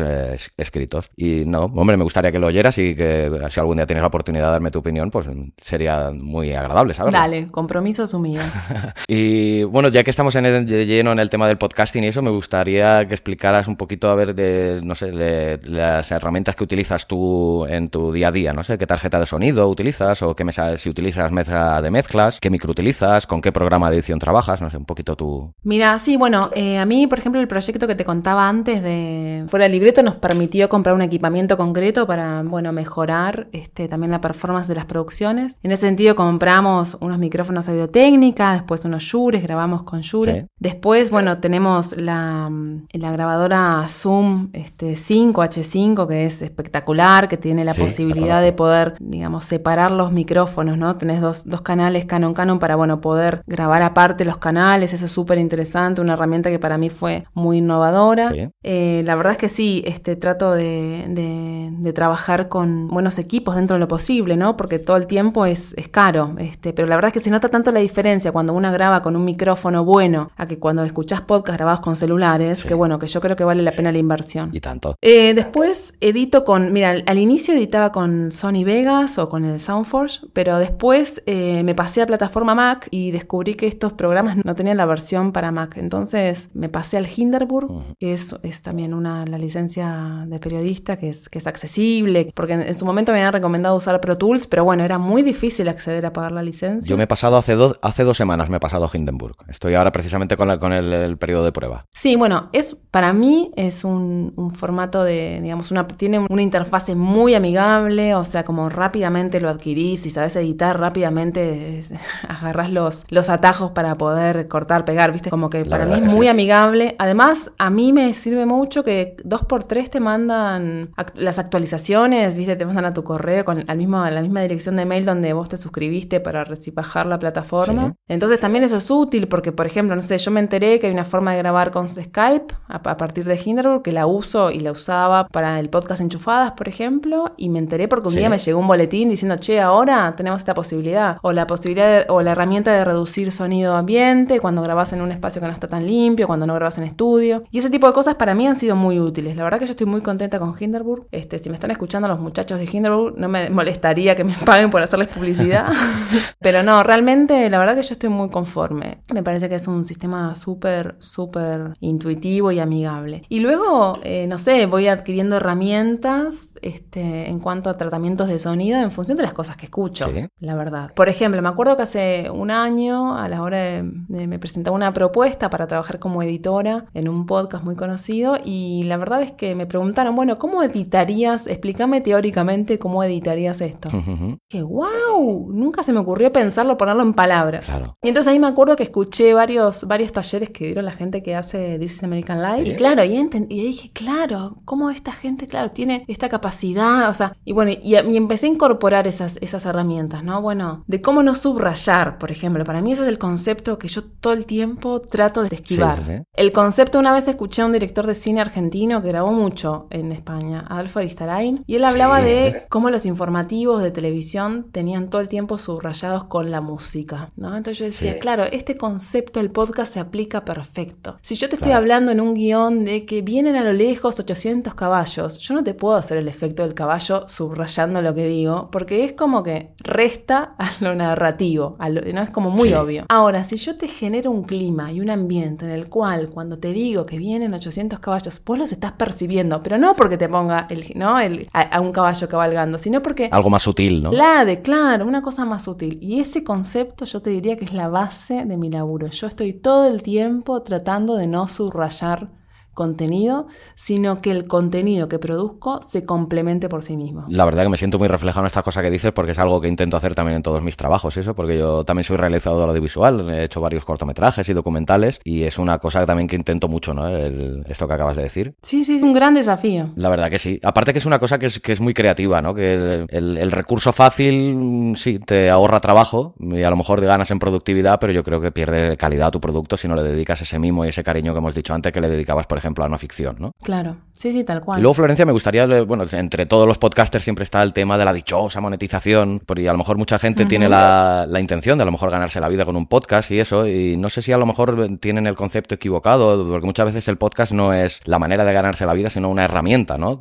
escritos. Y no, hombre, me gustaría que lo oyeras y que si algún día tienes la oportunidad de darme tu opinión, pues sería muy agradable, ¿sabes? Dale, compromiso asumido. y bueno, ya que estamos en el, lleno en el tema del podcasting y eso, me gustaría que explicaras un poquito, a ver, de, no sé, las herramientas que utilizas tú en tu día a día, no sé, qué tarjeta de sonido utilizas o qué mesa, si utilizas mesa de mezclas, qué micro utilizas, con qué programa de edición trabajas, no sé, un poquito tú. Mira, sí, bueno, eh, a mí, por ejemplo, el proyecto que te contaba antes de Fuera del Libreto nos permitió comprar un equipamiento concreto para, bueno, mejorar este, también la performance de las producciones. En ese sentido, compramos unos micrófonos audio técnica, después unos Shure, grabamos con Shure. Después, bueno, tenemos la, la grabadora Zoom este, 5H5, que es espectacular, que tiene la posibilidad de poder, digamos, separar los micrófonos, ¿no? Tenés dos, dos canales Canon Canon para, bueno, poder grabar aparte los canales, eso es súper interesante, una herramienta que para mí fue muy innovadora. Eh, la verdad es que sí, este, trato de, de, trabajar con buenos equipos dentro de lo posible, ¿no? Porque todo el tiempo es, es caro. Este, pero la verdad es que se nota tanto la diferencia cuando uno graba con un micrófono bueno a que cuando escuchás podcast grabados con celulares, que bueno, que yo creo que vale la pena la inversión. Y tanto. Eh, después edito con, mira, al, inicio editaba con Sony Vegas o con el Soundforge, pero después eh, me pasé a plataforma Mac y descubrí que estos programas no tenían la versión para Mac. Entonces me pasé al Hinderburg, que es, es también una, la licencia de periodista que es, que es accesible, porque en, su momento me habían recomendado usar Pro Tools, pero bueno, era muy difícil acceder a pagar la licencia. Yo me he pasado hace dos, hace dos semanas, me he pasado a Hindenburg. Estoy ahora precisamente con, la, con el, periodo de prueba. Sí, bueno, es para mí es un, un formato de, digamos, una, tiene una interfase muy amigable, o sea, como rápidamente lo adquirís y sabes editar rápidamente, agarrás los, los atajos para poder cortar, pegar, viste, como que para mí es muy amigable. Además, a mí me sirve mucho que dos por tres te mandan las actualizaciones, viste, te mandan a tu correo con al mismo, la misma dirección de mail donde vos te suscribiste para bajar la plataforma. Entonces también eso es útil porque, por ejemplo, no sé, yo me enteré que hay una forma de grabar con Skype a, partir de Hinderburg que la uso y la usaba para el podcast Enchufadas, por ejemplo, y me enteré porque un día me llegó un boletín diciendo, che, ahora tenemos esta posibilidad, o la posibilidad o la herramienta de reducir sonido ambiente cuando grabas en un espacio que no está tan limpio, cuando no grabas en estudio. Y ese tipo de cosas para mí han sido muy útiles. La verdad que yo estoy muy contenta con Hinderburg. Este, si me están escuchando los muchachos de Hinderburg, no me molestaría que me paguen por hacerles publicidad. Pero no, realmente la verdad que yo estoy muy conforme. Me parece que es un sistema súper, súper intuitivo y amigable. Y luego, eh, no sé, voy adquiriendo herramientas este, en cuanto a tratamientos de sonido en función de las cosas que escucho, la verdad. Por ejemplo, me acuerdo que hace un año, a la hora de, me presentaba una propuesta para trabajar como editora en un podcast muy conocido y la verdad es que me preguntaron, bueno, ¿cómo editarías? Explícame teóricamente cómo editarías esto. Que wow, nunca se me ocurrió pensarlo, ponerlo en palabras. Y entonces ahí me acuerdo que escuché varios, varios talleres que dieron la gente que hace This is American Life. Y claro, y, y dije, claro, ¿cómo esta gente, claro, tiene esta capacidad? O sea, y bueno, y, empecé a incorporar esas, esas herramientas, ¿no? Bueno, de cómo no subrayar, por ejemplo. Para mí ese es el concepto que yo todo el tiempo trato de esquivar. El concepto, una vez escuché a un director de cine argentino que grabó mucho en España, Adolfo Aristarain, y él hablaba de cómo los informativos de televisión tenían todo el tiempo subrayados con la música, ¿no? Entonces yo decía, claro, este concepto del podcast se aplica perfecto. Si yo te estoy hablando en un guion de que vienen a lo lejos 800 caballos, yo no te puedo hacer el efecto del caballo subrayando lo que digo, porque es como que resta a lo narrativo, no es como muy obvio. Ahora, si yo te genero un clima y un ambiente en el cual cuando te digo que vienen 800 caballos, vos los estás percibiendo, pero no porque te ponga el, ¿no? el, a, un caballo cabalgando, sino porque... Algo más sutil, ¿no? La de, claro, una cosa más sutil. Y ese concepto yo te diría que es la base de mi laburo. Yo estoy todo el tiempo tratando de no subrayar contenido, sino que el contenido que produzco se complemente por sí mismo. La verdad que me siento muy reflejado en esta cosa que dices porque es algo que intento hacer también en todos mis trabajos, eso, porque yo también soy realizador audiovisual, he hecho varios cortometrajes y documentales y es una cosa también que intento mucho, ¿no? esto que acabas de decir. Sí, sí, es un gran desafío. La verdad que sí. Aparte que es una cosa que es, que es muy creativa, ¿no? Que el, recurso fácil, mm, sí, te ahorra trabajo y a lo mejor ganas en productividad, pero yo creo que pierde calidad a tu producto si no le dedicas ese mimo y ese cariño que hemos dicho antes que le dedicabas, por ejemplo, ejemplo, a una ficción, ¿no? Claro, sí, sí, tal cual. Y luego, Florencia, me gustaría, bueno, entre todos los podcasters siempre está el tema de la dichosa monetización, porque a lo mejor mucha gente tiene la, intención de a lo mejor ganarse la vida con un podcast y eso, y no sé si a lo mejor tienen el concepto equivocado, porque muchas veces el podcast no es la manera de ganarse la vida, sino una herramienta, ¿no?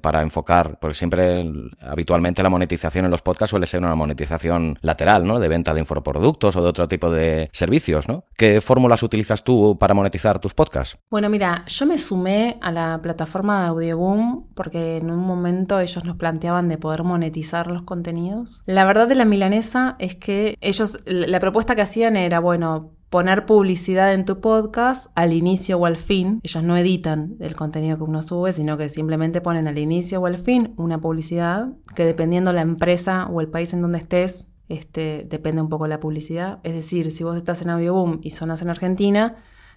Para enfocar, porque siempre, habitualmente la monetización en los podcasts suele ser una monetización lateral, ¿no? De venta de infoproductos o de otro tipo de servicios, ¿no? ¿Qué fórmulas utilizas tú para monetizar tus podcasts? Bueno, mira, yo me sumé a la plataforma de Audioboom porque en un momento ellos nos planteaban de poder monetizar los contenidos. La verdad de la milanesa es que ellos, la propuesta que hacían era, bueno, poner publicidad en tu podcast al inicio o al fin. Ellos no editan el contenido que uno sube, sino que simplemente ponen al inicio o al fin una publicidad que dependiendo la empresa o el país en donde estés, este, depende un poco la publicidad. Es decir, si vos estás en Audioboom y sonas en Argentina,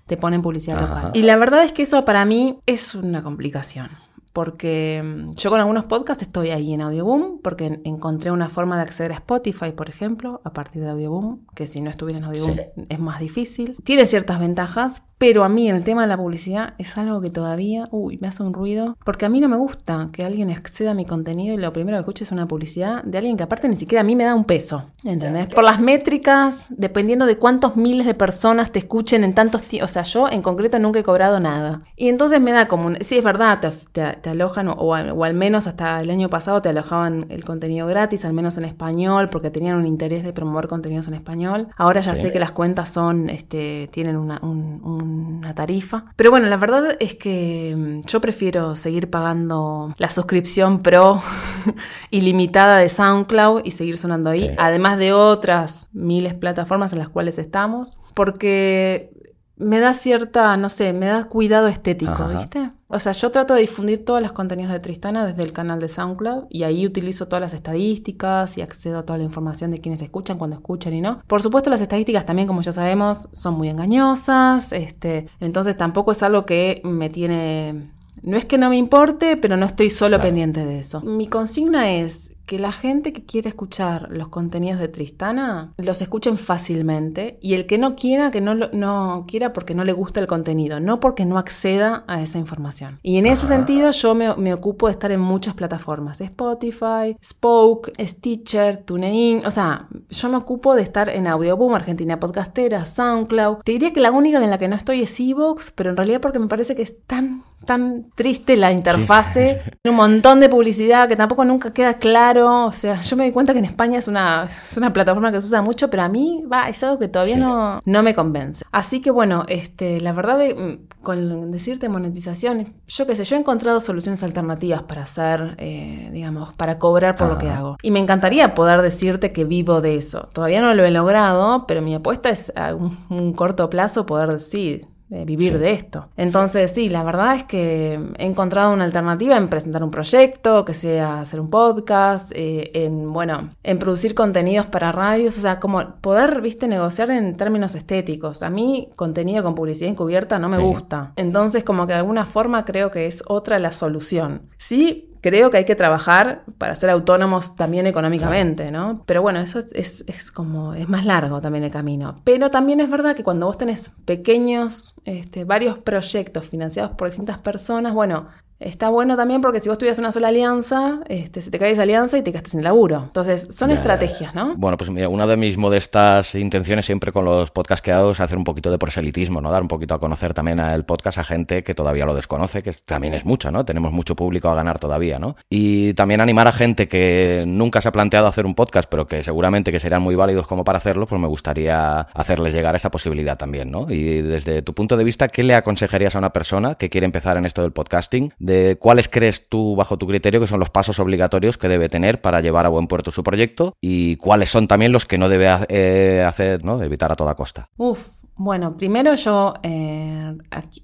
te ponen publicidad local. Y la verdad es que eso para mí es una complicación. Porque mm, yo con algunos podcasts estoy ahí en Audioboom, porque encontré una forma de acceder a Spotify, por ejemplo, a partir de Audioboom, que si no estuviera en Audioboom es más difícil. Tiene ciertas ventajas, pero a mí el tema de la publicidad es algo que todavía, uy, me hace un ruido, porque a mí no me gusta que alguien acceda a mi contenido y lo primero que escuche es una publicidad de alguien que aparte ni siquiera a mí me da un peso, ¿entendés? Por las métricas, dependiendo de cuántos miles de personas te escuchen en tantos tiempos, o sea, yo en concreto nunca he cobrado nada. Y entonces me da como, un, sí, es verdad, te, alojan, o, o, al menos hasta el año pasado te alojaban el contenido gratis, al menos en español, porque tenían un interés de promover contenidos en español. Ahora ya sé que las cuentas son, este, tienen una, un una tarifa. Pero bueno, la verdad es que mm, yo prefiero seguir pagando la suscripción pro ilimitada de SoundCloud y seguir sonando ahí, además de otras miles plataformas en las cuales estamos, porque me da cierta, no sé, me da cuidado estético, ¿viste? O sea, yo trato de difundir todos los contenidos de Tristana desde el canal de SoundCloud y ahí utilizo todas las estadísticas y accedo a toda la información de quienes escuchan, cuando escuchan y no. Por supuesto, las estadísticas también, como ya sabemos, son muy engañosas, este, entonces tampoco es algo que me tiene no es que no me importe, pero no estoy solo pendiente de eso. Mi consigna es que la gente que quiere escuchar los contenidos de Tristana los escuchen fácilmente y el que no quiera, que no, no quiera porque no le gusta el contenido, no porque no acceda a esa información. Y en ese sentido yo me, ocupo de estar en muchas plataformas, Spotify, Spoke, Stitcher, TuneIn, o sea, yo me ocupo de estar en Audioboom, Argentina Podcastera, SoundCloud. Te diría que la única en la que no estoy es Evox, pero en realidad porque me parece que es tan tan triste la interfase, un montón de publicidad que tampoco nunca queda claro, o sea, yo me di cuenta que en España es una, una plataforma que se usa mucho, pero a mí va, es algo que todavía no, no me convence. Así que bueno, este, la verdad de, mm, con decirte monetización, yo qué sé, yo he encontrado soluciones alternativas para hacer, eh, digamos, para cobrar por lo que hago. Y me encantaría poder decirte que vivo de eso. Todavía no lo he logrado, pero mi apuesta es a un, un corto plazo poder decir vivir de esto. Entonces, sí, la verdad es que he encontrado una alternativa en presentar un proyecto, que sea hacer un podcast, eh, en, bueno, en producir contenidos para radios, o sea, como poder, viste, negociar en términos estéticos. A mí, contenido con publicidad encubierta no me gusta. Entonces, como que de alguna forma creo que es otra la solución. Sí, creo que hay que trabajar para ser autónomos también económicamente, ¿no? Pero bueno, eso es, es, como, es más largo también el camino. Pero también es verdad que cuando vos tenés pequeños, este, varios proyectos financiados por distintas personas, bueno, Está bueno también porque si vos tuvieras una sola alianza, este, se te cae esa alianza y te quedaste sin laburo. Entonces, son estrategias, ¿no? Bueno, pues mira, una de mis modestas intenciones siempre con los podcasts que hago es hacer un poquito de proselitismo, ¿no? Dar un poquito a conocer también el podcast a gente que todavía lo desconoce, que también es mucho, ¿no? Tenemos mucho público a ganar todavía, ¿no? Y también animar a gente que nunca se ha planteado hacer un podcast, pero que seguramente que serán muy válidos como para hacerlo, pues me gustaría hacerles llegar esa posibilidad también, ¿no? Y desde tu punto de vista, ¿qué le aconsejarías a una persona que quiere empezar en esto del podcasting? Cuáles crees tú, bajo tu criterio, que son los pasos obligatorios que debe tener para llevar a buen puerto su proyecto y cuáles son también los que no debe eh, hacer, ¿no? Evitar a toda costa. Uf, bueno, primero yo eh,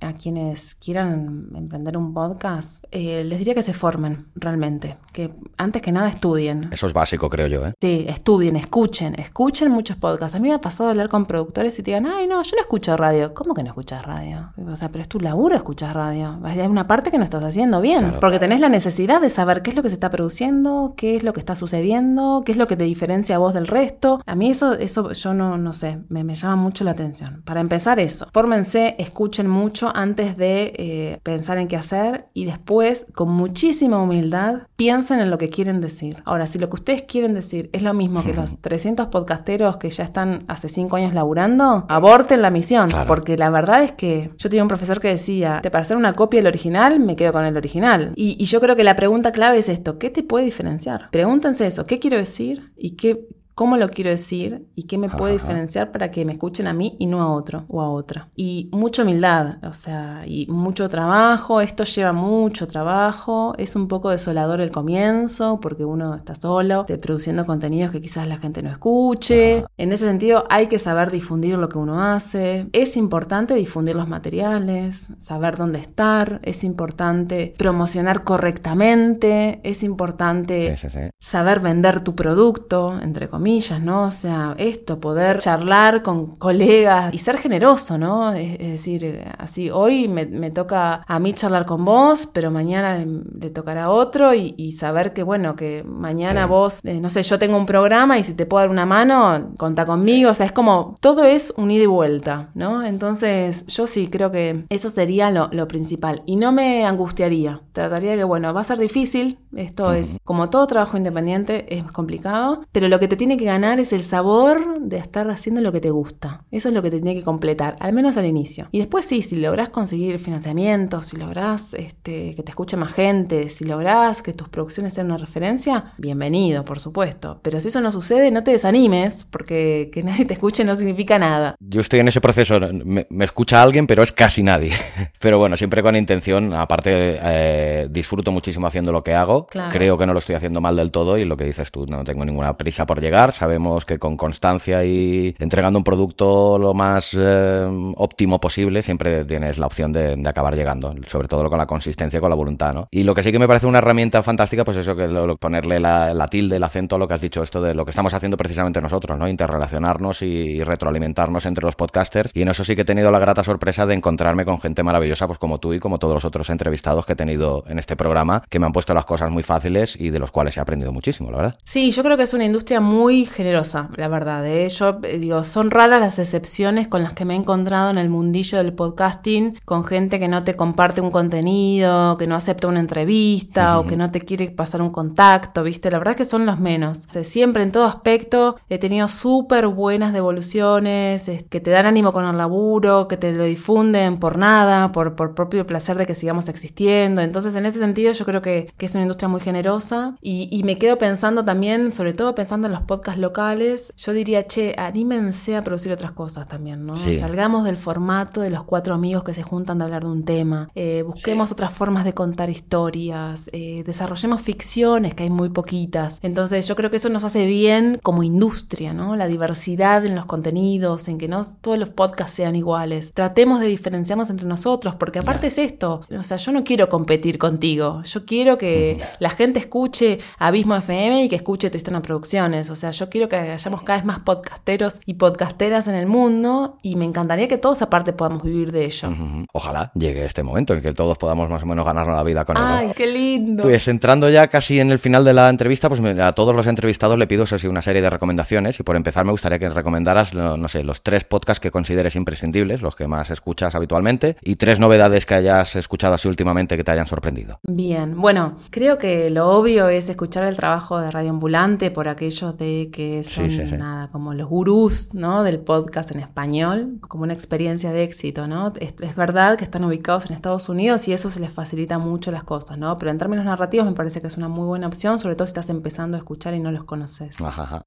a, quienes quieran emprender un podcast, eh, les diría que se formen realmente, que antes que nada estudien. Eso es básico, creo yo. ¿eh? Sí, estudien, escuchen, escuchen muchos podcasts. A mí me ha pasado hablar con productores y te digan, ay, no, yo no escucho radio. ¿Cómo que no escuchas radio? O sea, pero es tu laburo escuchar radio. Hay una parte que no estás haciendo bien, porque tenés la necesidad de saber qué es lo que se está produciendo, qué es lo que está sucediendo, qué es lo que te diferencia a vos del resto. A mí eso, eso yo no, no sé, me, me llama mucho la atención. Para empezar eso, fórmense, escuchen mucho antes de eh, pensar en qué hacer y después, con muchísima humildad, piensen en lo que quieren decir. Ahora, si lo que ustedes quieren decir es lo mismo que los 300 podcasteros que ya están hace 5 años laburando, aborten la misión, porque la verdad es que yo tenía un profesor que decía, para hacer una copia del original, me quedo con el original. Y, y yo creo que la pregunta clave es esto, ¿qué te puede diferenciar? Pregúntense eso, ¿qué quiero decir? ¿Y qué, cómo lo quiero decir y qué me puede diferenciar para que me escuchen a mí y no a otro o a otra. Y mucha humildad, o sea, y mucho trabajo, esto lleva mucho trabajo, es un poco desolador el comienzo porque uno está solo, produciendo contenidos que quizás la gente no escuche. En ese sentido hay que saber difundir lo que uno hace, es importante difundir los materiales, saber dónde estar, es importante promocionar correctamente, es importante saber vender tu producto, entre comillas comillas, ¿no? O sea, esto, poder charlar con colegas y ser generoso, ¿no? Es, decir, así, hoy me, toca a mí charlar con vos, pero mañana le tocará a otro y, saber que, bueno, que mañana vos, eh, no sé, yo tengo un programa y si te puedo dar una mano, contá conmigo, o sea, es como, todo es un ida y vuelta, ¿no? Entonces, yo sí creo que eso sería lo, lo principal y no me angustiaría, trataría que, bueno, va a ser difícil, esto es, como todo trabajo independiente, es complicado, pero lo que te tiene que ganar es el sabor de estar haciendo lo que te gusta. Eso es lo que te tiene que completar, al menos al inicio. Y después sí, si lográs conseguir financiamiento, si lográs este, que te escuche más gente, si lográs que tus producciones sean una referencia, bienvenido, por supuesto. Pero si eso no sucede, no te desanimes, porque que nadie te escuche no significa nada. Yo estoy en ese proceso, me, escucha alguien, pero es casi nadie. Pero bueno, siempre con intención, aparte eh, disfruto muchísimo haciendo lo que hago, creo que no lo estoy haciendo mal del todo y lo que dices tú, no tengo ninguna prisa por llegar, sabemos que con constancia y entregando un producto lo más eh, óptimo posible, siempre tienes la opción de, acabar llegando, sobre todo con la consistencia y con la voluntad, ¿no? Y lo que sí que me parece una herramienta fantástica, pues eso, que ponerle la, tilde, el acento a lo que has dicho, esto de lo que estamos haciendo precisamente nosotros, ¿no? Interrelacionarnos y, retroalimentarnos entre los podcasters. Y en eso sí que he tenido la grata sorpresa de encontrarme con gente maravillosa, pues como tú y como todos los otros entrevistados que he tenido en este programa, que me han puesto las cosas muy fáciles y de los cuales he aprendido muchísimo, la verdad. Sí, yo creo que es una industria muy generosa, la verdad. ¿eh? Yo eh, digo, son raras las excepciones con las que me he encontrado en el mundillo del podcasting, con gente que no te comparte un contenido, que no acepta una entrevista o que no te quiere pasar un contacto, ¿viste? La verdad que son los menos. siempre en todo aspecto he tenido súper buenas devoluciones, que te dan ánimo con el laburo, que te lo difunden por nada, por, por propio placer de que sigamos existiendo. Entonces, en ese sentido, yo creo que, que es una industria muy generosa y, y me quedo pensando también, sobre todo pensando en los podcasts locales, yo diría, che, anímense a producir otras cosas también, ¿no? Salgamos del formato de los cuatro amigos que se juntan de hablar de un tema, eh, busquemos otras formas de contar historias, eh, desarrollemos ficciones, que hay muy poquitas. Entonces yo creo que eso nos hace bien como industria, ¿no? La diversidad en los contenidos, en que no todos los podcasts sean iguales. Tratemos de diferenciarnos entre nosotros, porque aparte es esto, o sea, yo no quiero competir contigo, yo quiero que la gente escuche Abismo FM y que escuche Tristana Producciones, o sea, yo quiero que hayamos cada vez más podcasteros y podcasteras en el mundo y me encantaría que todos aparte podamos vivir de ello. Ojalá llegue este momento en que todos podamos más o menos ganarnos la vida con ello. ¡Ay, qué lindo! Pues entrando ya casi en el final de la entrevista, pues a todos los entrevistados le pido una serie de recomendaciones y por empezar me gustaría que recomendaras, no sé, los tres podcasts que consideres imprescindibles, los que más escuchas habitualmente y tres novedades que hayas escuchado así últimamente que te hayan sorprendido. Bien, bueno, creo que lo obvio es escuchar el trabajo de Radio Ambulante por aquellos de que son nada como los gurús, ¿no? Del podcast en español, como una experiencia de éxito, ¿no? Es, verdad que están ubicados en Estados Unidos y eso se les facilita mucho las cosas, ¿no? Pero en términos narrativos me parece que es una muy buena opción, sobre todo si estás empezando a escuchar y no los conoces.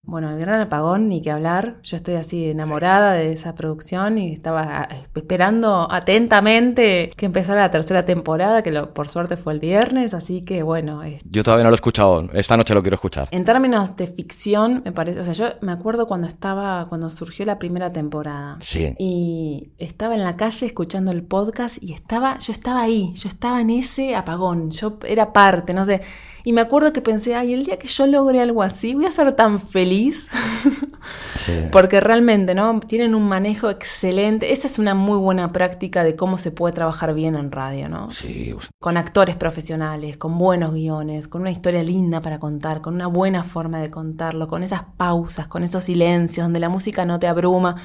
Bueno, el Gran Apagón, ni que hablar. Yo estoy así enamorada de esa producción y estaba ah, esperando atentamente que empezara la tercera temporada, que por suerte fue el viernes, así que bueno. Yo todavía no lo he escuchado, esta noche lo quiero escuchar. En términos de ficción, me parece, o sea, yo me acuerdo cuando estaba, cuando surgió la primera temporada. Sí. Y estaba en la calle escuchando el podcast y estaba, yo estaba ahí, yo estaba en ese apagón, yo era parte, no sé. Y me acuerdo que pensé, ay, el día que yo logre algo así, voy a ser tan feliz. Porque realmente, ¿no? Tienen un manejo excelente. Esa es una muy buena práctica de cómo se puede trabajar bien en radio, ¿no? Sí. Con actores profesionales, con buenos guiones, con una historia linda para contar, con una buena forma de contarlo, con esas pausas, con esos silencios donde la música no te abruma.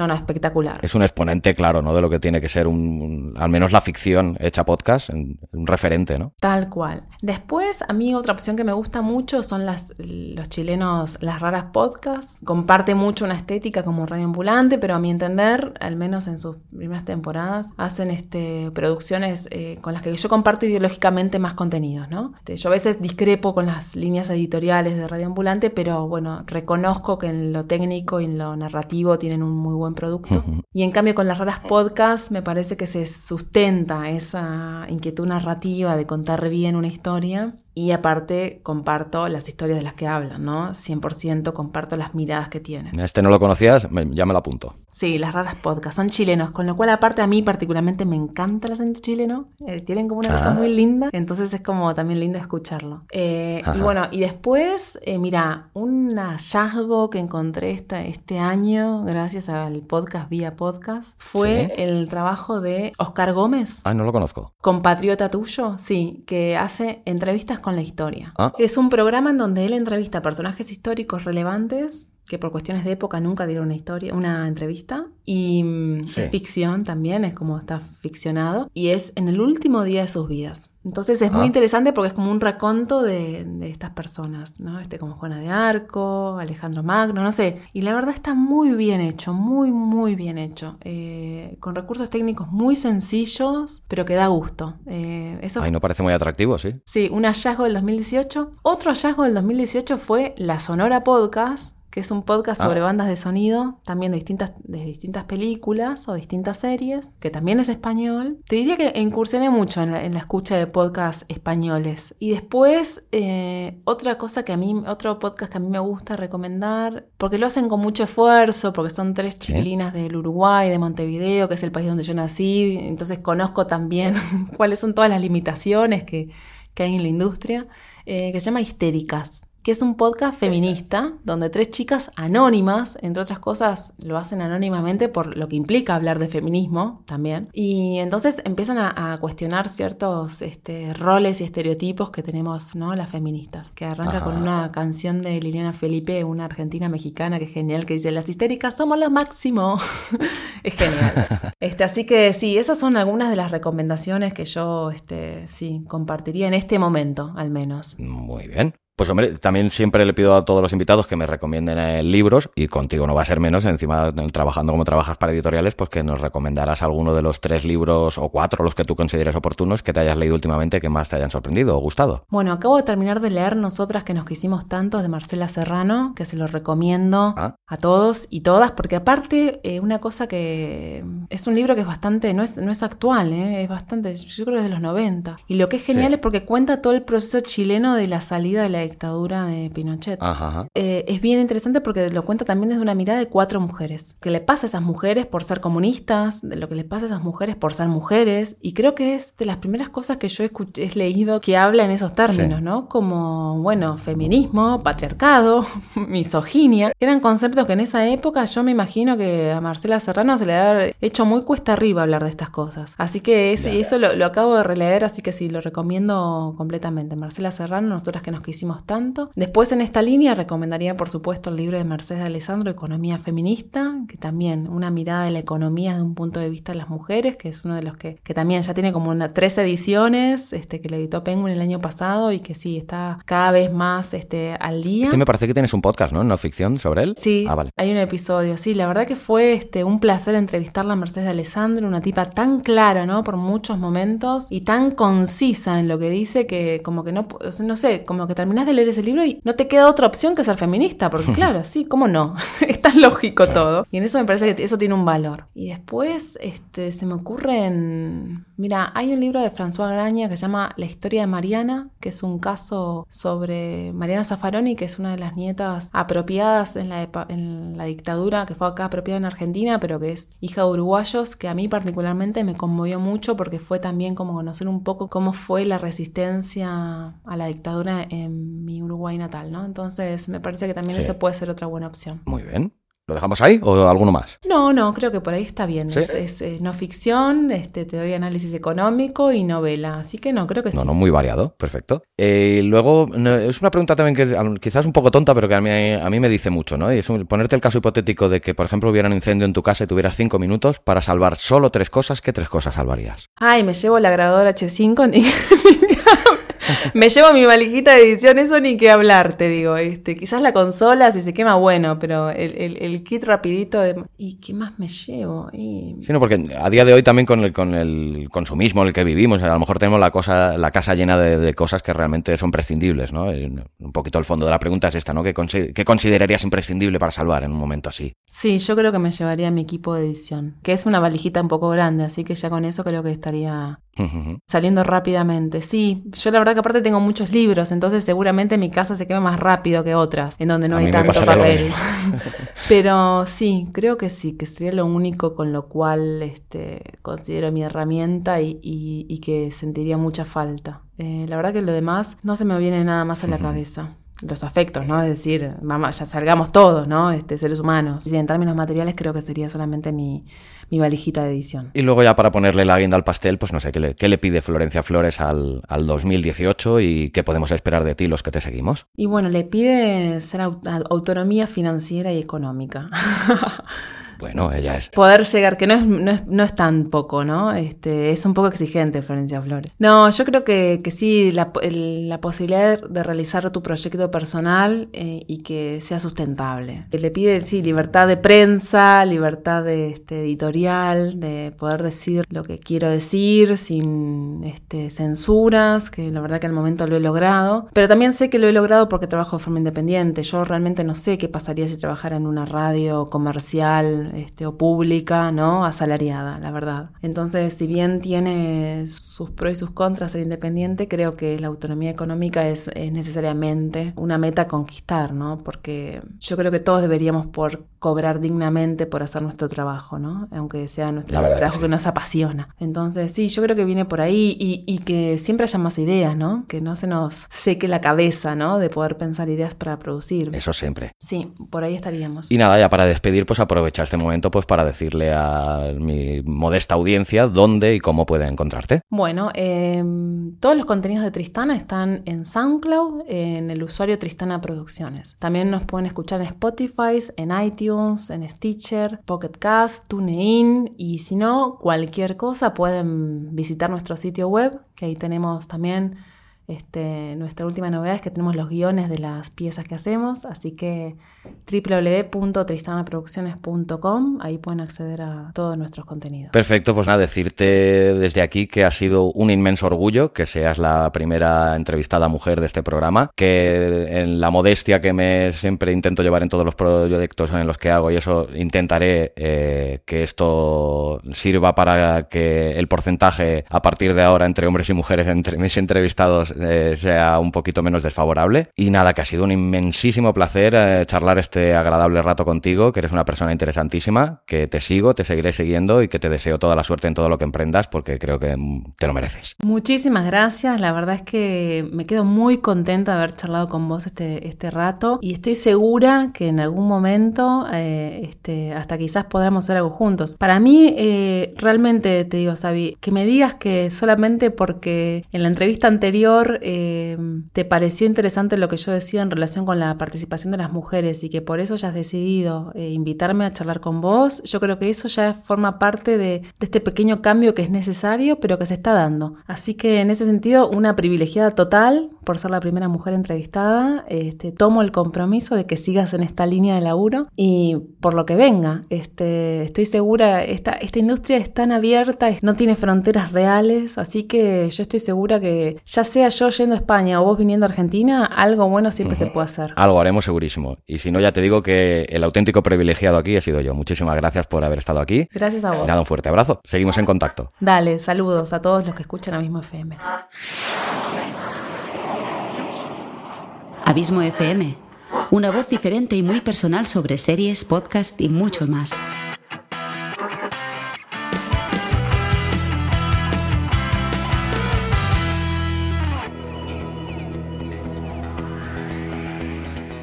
No, no, espectacular. Es un exponente, claro, ¿no? De lo que tiene que ser un, al menos la ficción hecha podcast, un referente, ¿no? Tal cual. Después, a mí otra opción que me gusta mucho son las, los chilenos, las raras podcasts. Comparte mucho una estética como Radio Ambulante, pero a mi entender, al menos en sus primeras temporadas, hacen este, producciones eh, con las que yo comparto ideológicamente más contenidos, ¿no? Este, yo a veces discrepo con las líneas editoriales de Radio Ambulante, pero bueno, reconozco que en lo técnico y en lo narrativo tienen un muy buen producto. Y en cambio con las raras podcasts me parece que se sustenta esa inquietud narrativa de contar bien una historia y aparte comparto las historias de las que hablan, ¿no? 100% comparto las miradas que tienen. Este no lo conocías, ya me lo apunto. Sí, las raras podcasts son chilenos, con lo cual aparte a mí particularmente me encanta el acento chileno, eh, tienen como una cosa ah. muy linda, entonces es como también lindo escucharlo. Eh, y bueno, y después, eh, mira, un hallazgo que encontré esta, este año, gracias al podcast Vía Podcast, fue el trabajo de Oscar Gómez. Ah, no lo conozco. Compatriota tuyo, sí, que hace entrevistas con la historia. Ah. Es un programa en donde él entrevista a personajes históricos relevantes que por cuestiones de época nunca dieron una historia, una entrevista. Y mm, es ficción también, es como está ficcionado. Y es en el último día de sus vidas. Entonces es muy ah. interesante porque es como un raconto de, estas personas, ¿no? Este como Juana de Arco, Alejandro Magno, no sé. Y la verdad está muy bien hecho, muy, muy bien hecho. Eh, con recursos técnicos muy sencillos, pero que da gusto. Eh, eso Ay, no parece muy atractivo, ¿sí? Sí, un hallazgo del 2018. Otro hallazgo del 2018 fue la Sonora Podcast que es un podcast sobre ah. bandas de sonido, también de distintas, de distintas películas o distintas series, que también es español. Te diría que incursioné mucho en la, escucha de podcasts españoles. Y después, eh, otra cosa que a mí, otro podcast que a mí me gusta recomendar, porque lo hacen con mucho esfuerzo, porque son tres chiquilinas del Uruguay, de Montevideo, que es el país donde yo nací, entonces conozco también cuáles son todas las limitaciones que, hay en la industria, eh, que se llama Histéricas que es un podcast feminista donde tres chicas anónimas, entre otras cosas, lo hacen anónimamente por lo que implica hablar de feminismo también. Y entonces empiezan a, cuestionar ciertos este, roles y estereotipos que tenemos ¿no? las feministas, que arranca con una canción de Liliana Felipe, una argentina mexicana que es genial, que dice, las histéricas somos lo máximo. es genial. Este, así que sí, esas son algunas de las recomendaciones que yo este, sí, compartiría en este momento, al menos. Muy bien. Pues hombre, también siempre le pido a todos los invitados que me recomienden eh, libros y contigo no va a ser menos, encima trabajando como trabajas para editoriales, pues que nos recomendarás alguno de los tres libros o cuatro, los que tú consideres oportunos, que te hayas leído últimamente que más te hayan sorprendido o gustado. Bueno, acabo de terminar de leer Nosotras que nos quisimos tanto de Marcela Serrano, que se lo recomiendo ah. a todos y todas, porque aparte eh, una cosa que es un libro que es bastante, no es, no es actual, eh, es bastante, yo creo que es de los 90. Y lo que es genial es porque cuenta todo el proceso chileno de la salida de la dictadura de Pinochet. Eh, es bien interesante porque lo cuenta también desde una mirada de cuatro mujeres. Que le pasa a esas mujeres por ser comunistas, de lo que le pasa a esas mujeres por ser mujeres. Y creo que es de las primeras cosas que yo he, leído que habla en esos términos, ¿no? Como, bueno, feminismo, patriarcado, misoginia. Eran conceptos que en esa época yo me imagino que a Marcela Serrano se le ha hecho muy cuesta arriba hablar de estas cosas. Así que eso lo, lo acabo de releer, así que sí, lo recomiendo completamente. Marcela Serrano, nosotras que nos quisimos tanto. Después en esta línea recomendaría por supuesto el libro de Mercedes Alessandro, Economía Feminista, que también una mirada de la economía desde un punto de vista de las mujeres, que es uno de los que, que también ya tiene como una, tres ediciones, este, que le editó Penguin el año pasado y que sí, está cada vez más este, al día. Este me parece que tienes un podcast, ¿no? No ficción sobre él. Sí, ah, vale. hay un episodio, sí, la verdad que fue este, un placer entrevistarla a Mercedes Alessandro, una tipa tan clara, ¿no? Por muchos momentos y tan concisa en lo que dice que como que no, no sé, como que terminas de leer ese libro y no te queda otra opción que ser feminista, porque claro, sí, ¿cómo no? es tan lógico todo. Y en eso me parece que eso tiene un valor. Y después este, se me ocurren... Mira, hay un libro de François Graña que se llama La historia de Mariana, que es un caso sobre Mariana Zaffaroni, que es una de las nietas apropiadas en la, en la dictadura, que fue acá apropiada en Argentina, pero que es hija de uruguayos, que a mí particularmente me conmovió mucho porque fue también como conocer un poco cómo fue la resistencia a la dictadura en mi Uruguay natal, ¿no? Entonces me parece que también ese puede ser otra buena opción. Muy bien. ¿Lo dejamos ahí o alguno más? No, no, creo que por ahí está bien. Es, no ficción, este, te doy análisis económico y novela. Así que no, creo que sí. No, no, muy variado, perfecto. Eh, luego, es una pregunta también que quizás un poco tonta, pero que a mí, a mí me dice mucho, ¿no? Y es ponerte el caso hipotético de que, por ejemplo, hubiera un incendio en tu casa y tuvieras cinco minutos para salvar solo tres cosas, ¿qué tres cosas salvarías? Ay, me llevo la grabadora H5 ni, me llevo mi valijita de edición, eso ni que hablar, te digo. Este, quizás la consola, si se quema, bueno, pero el, kit rapidito de... ¿Y qué más me llevo? Sí, no, porque a día de hoy también con el, con el consumismo en el que vivimos, a lo mejor tenemos la, cosa, la casa llena de, cosas que realmente son prescindibles, ¿no? Un poquito el fondo de la pregunta es esta, ¿no? ¿Qué, ¿Qué considerarías imprescindible para salvar en un momento así? Sí, yo creo que me llevaría mi equipo de edición, que es una valijita un poco grande, así que ya con eso creo que estaría saliendo rápidamente. Sí, yo la verdad que aparte tengo muchos libros, entonces seguramente mi casa se quema más rápido que otras, en donde no hay tanto papel. Pero sí, creo que sí, que sería lo único con lo cual este, considero mi herramienta y, que sentiría mucha falta. Eh, la verdad que lo demás no se me viene nada más a la cabeza los afectos, ¿no? Es decir, vamos, ya salgamos todos, ¿no? Este, seres humanos. Y en términos materiales creo que sería solamente mi, mi valijita de edición. Y luego ya para ponerle la guinda al pastel, pues no sé, ¿qué le, qué le pide Florencia Flores al, al, 2018 y qué podemos esperar de ti los que te seguimos? Y bueno, le pide ser autonomía financiera y económica. Bueno, ella. Poder llegar, que no es, no es, no es tan poco, ¿no? Este, es un poco exigente, Florencia Flores. No, yo creo que, que sí, la, la, posibilidad de realizar tu proyecto personal eh, y que sea sustentable. Le pide, sí, libertad de prensa, libertad de este, editorial, de poder decir lo que quiero decir sin este, censuras, que la verdad que al momento lo he logrado. Pero también sé que lo he logrado porque trabajo de forma independiente. Yo realmente no sé qué pasaría si trabajara en una radio comercial este, o pública, ¿no? Asalariada, la verdad. Entonces, si bien tiene sus pros y sus contras ser independiente, creo que la autonomía económica es, necesariamente una meta a conquistar, ¿no? Porque yo creo que todos deberíamos por cobrar dignamente por hacer nuestro trabajo, ¿no? Aunque sea nuestro trabajo que, nos apasiona. Entonces, sí, yo creo que viene por ahí y, y, que siempre haya más ideas, ¿no? Que no se nos seque la cabeza, ¿no? De poder pensar ideas para producir. Eso siempre. Sí, por ahí estaríamos. Y nada, ya para despedir, pues aprovechar este momento pues para decirle a mi modesta audiencia dónde y cómo puede encontrarte. Bueno, em, todos los contenidos de Tristana están en SoundCloud, en el usuario Tristana Producciones. También nos pueden escuchar en Spotify, en iTunes, en Stitcher, Pocket Cast, TuneIn y si no, cualquier cosa pueden visitar nuestro sitio web, que ahí tenemos también este, nuestra última novedad es que tenemos los guiones de las piezas que hacemos, así que www.tristanaproducciones.com, ahí pueden acceder a todos nuestros contenidos. Perfecto, pues nada, decirte desde aquí que ha sido un inmenso orgullo que seas la primera entrevistada mujer de este programa, que en la modestia que me siempre intento llevar en todos los proyectos en los que hago y eso intentaré eh, que esto sirva para que el porcentaje a partir de ahora entre hombres y mujeres entre mis entrevistados eh, sea un poquito menos desfavorable. Y nada, que ha sido un inmensísimo placer eh, charlar este agradable rato contigo, que eres una persona interesantísima, que te sigo, te seguiré siguiendo y que te deseo toda la suerte en todo lo que emprendas porque creo que mm, te lo mereces. Muchísimas gracias, la verdad es que me quedo muy contenta de haber charlado con vos este, este rato y estoy segura que en algún momento, eh, este, hasta quizás podamos hacer algo juntos. Para mí, realmente te digo, Sabi, que me digas que solamente porque en la entrevista anterior eh, te pareció interesante lo que yo decía en relación con la participación de las mujeres y que por eso ya has decidido eh, invitarme a charlar con vos, yo creo que eso ya forma parte de, este pequeño cambio que es necesario, pero que se está dando. Así que en ese sentido, una privilegiada total por ser la primera mujer entrevistada. Este, tomo el compromiso de que sigas en esta línea de laburo y por lo que venga. Este, estoy segura, esta, esta industria es tan abierta, no tiene fronteras reales, así que yo estoy segura que ya sea yo yendo a España o vos viniendo a Argentina, algo bueno siempre se puede hacer. Algo haremos segurísimo. Y si no, ya te digo que el auténtico privilegiado aquí he sido yo. Muchísimas gracias por haber estado aquí. Gracias a vos. Nada, un fuerte abrazo. Seguimos en contacto. Dale, saludos a todos los que escuchan a Mismo FM. Abismo FM, una voz diferente y muy personal sobre series, podcast y mucho más.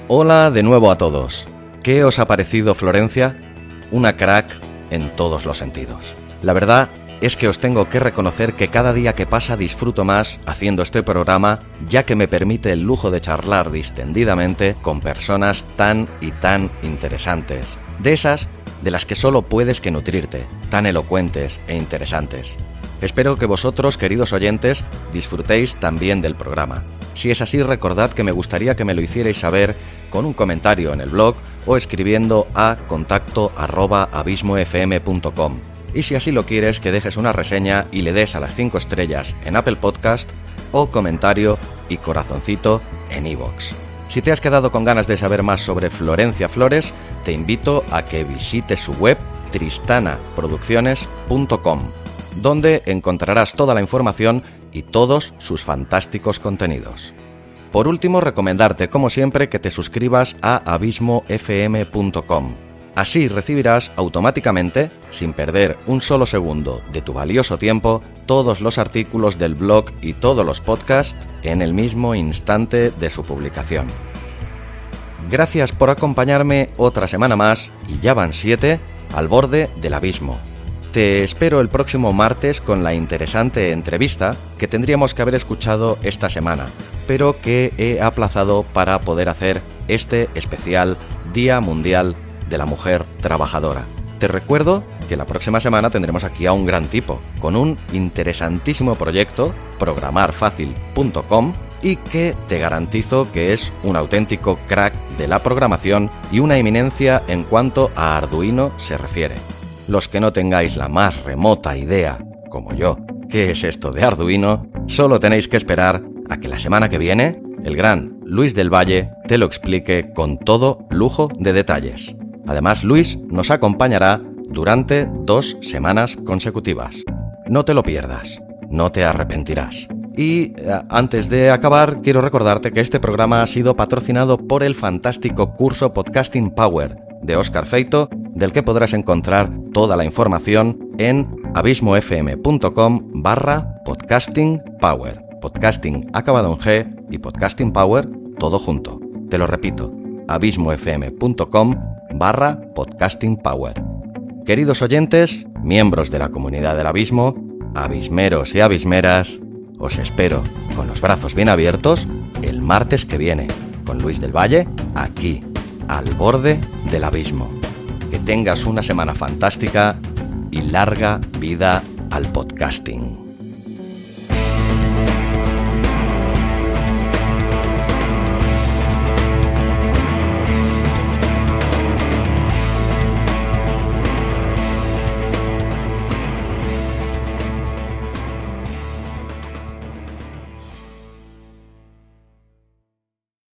Hola de nuevo a todos. ¿Qué os ha parecido Florencia? Una crack en todos los sentidos. La verdad es que os tengo que reconocer que cada día que pasa disfruto más haciendo este programa, ya que me permite el lujo de charlar distendidamente con personas tan y tan interesantes. De esas de las que solo puedes que nutrirte, tan elocuentes e interesantes. Espero que vosotros, queridos oyentes, disfrutéis también del programa. Si es así, recordad que me gustaría que me lo hicierais saber con un comentario en el blog o escribiendo a contacto abismofm.com. Y si así lo quieres, que dejes una reseña y le des a las 5 estrellas en Apple Podcast o comentario y corazoncito en iVoox. Si te has quedado con ganas de saber más sobre Florencia Flores, te invito a que visites su web tristanaproducciones.com donde encontrarás toda la información y todos sus fantásticos contenidos. Por último, recomendarte, como siempre, que te suscribas a abismofm.com. Así recibirás automáticamente, sin perder un solo segundo de tu valioso tiempo, todos los artículos del blog y todos los podcasts en el mismo instante de su publicación. Gracias por acompañarme otra semana más, y ya van siete, al borde del abismo. Te espero el próximo martes con la interesante entrevista que tendríamos que haber escuchado esta semana, pero que he aplazado para poder hacer este especial Día Mundial de la Mujer Trabajadora. Te recuerdo que la próxima semana tendremos aquí a un gran tipo, con un interesantísimo proyecto, programarfacil.com, y que te garantizo que es un auténtico crack de la programación y una eminencia en cuanto a Arduino se refiere. Los que no tengáis la más remota idea, como yo, qué es esto de Arduino, solo tenéis que esperar a que la semana que viene el gran Luis del Valle te lo explique con todo lujo de detalles. Además, Luis nos acompañará durante dos semanas consecutivas. No te lo pierdas, no te arrepentirás. Y eh, antes de acabar, quiero recordarte que este programa ha sido patrocinado por el fantástico curso Podcasting Power de Oscar Feito, del que podrás encontrar toda la información en abismofm.com barra podcasting power. Podcasting acabado en G y podcasting power todo junto. Te lo repito, abismofm.com barra podcasting power. Queridos oyentes, miembros de la comunidad del abismo, abismeros y abismeras, os espero con los brazos bien abiertos el martes que viene con Luis del Valle aquí, al borde del abismo. Tengas una semana fantástica y larga vida al podcasting.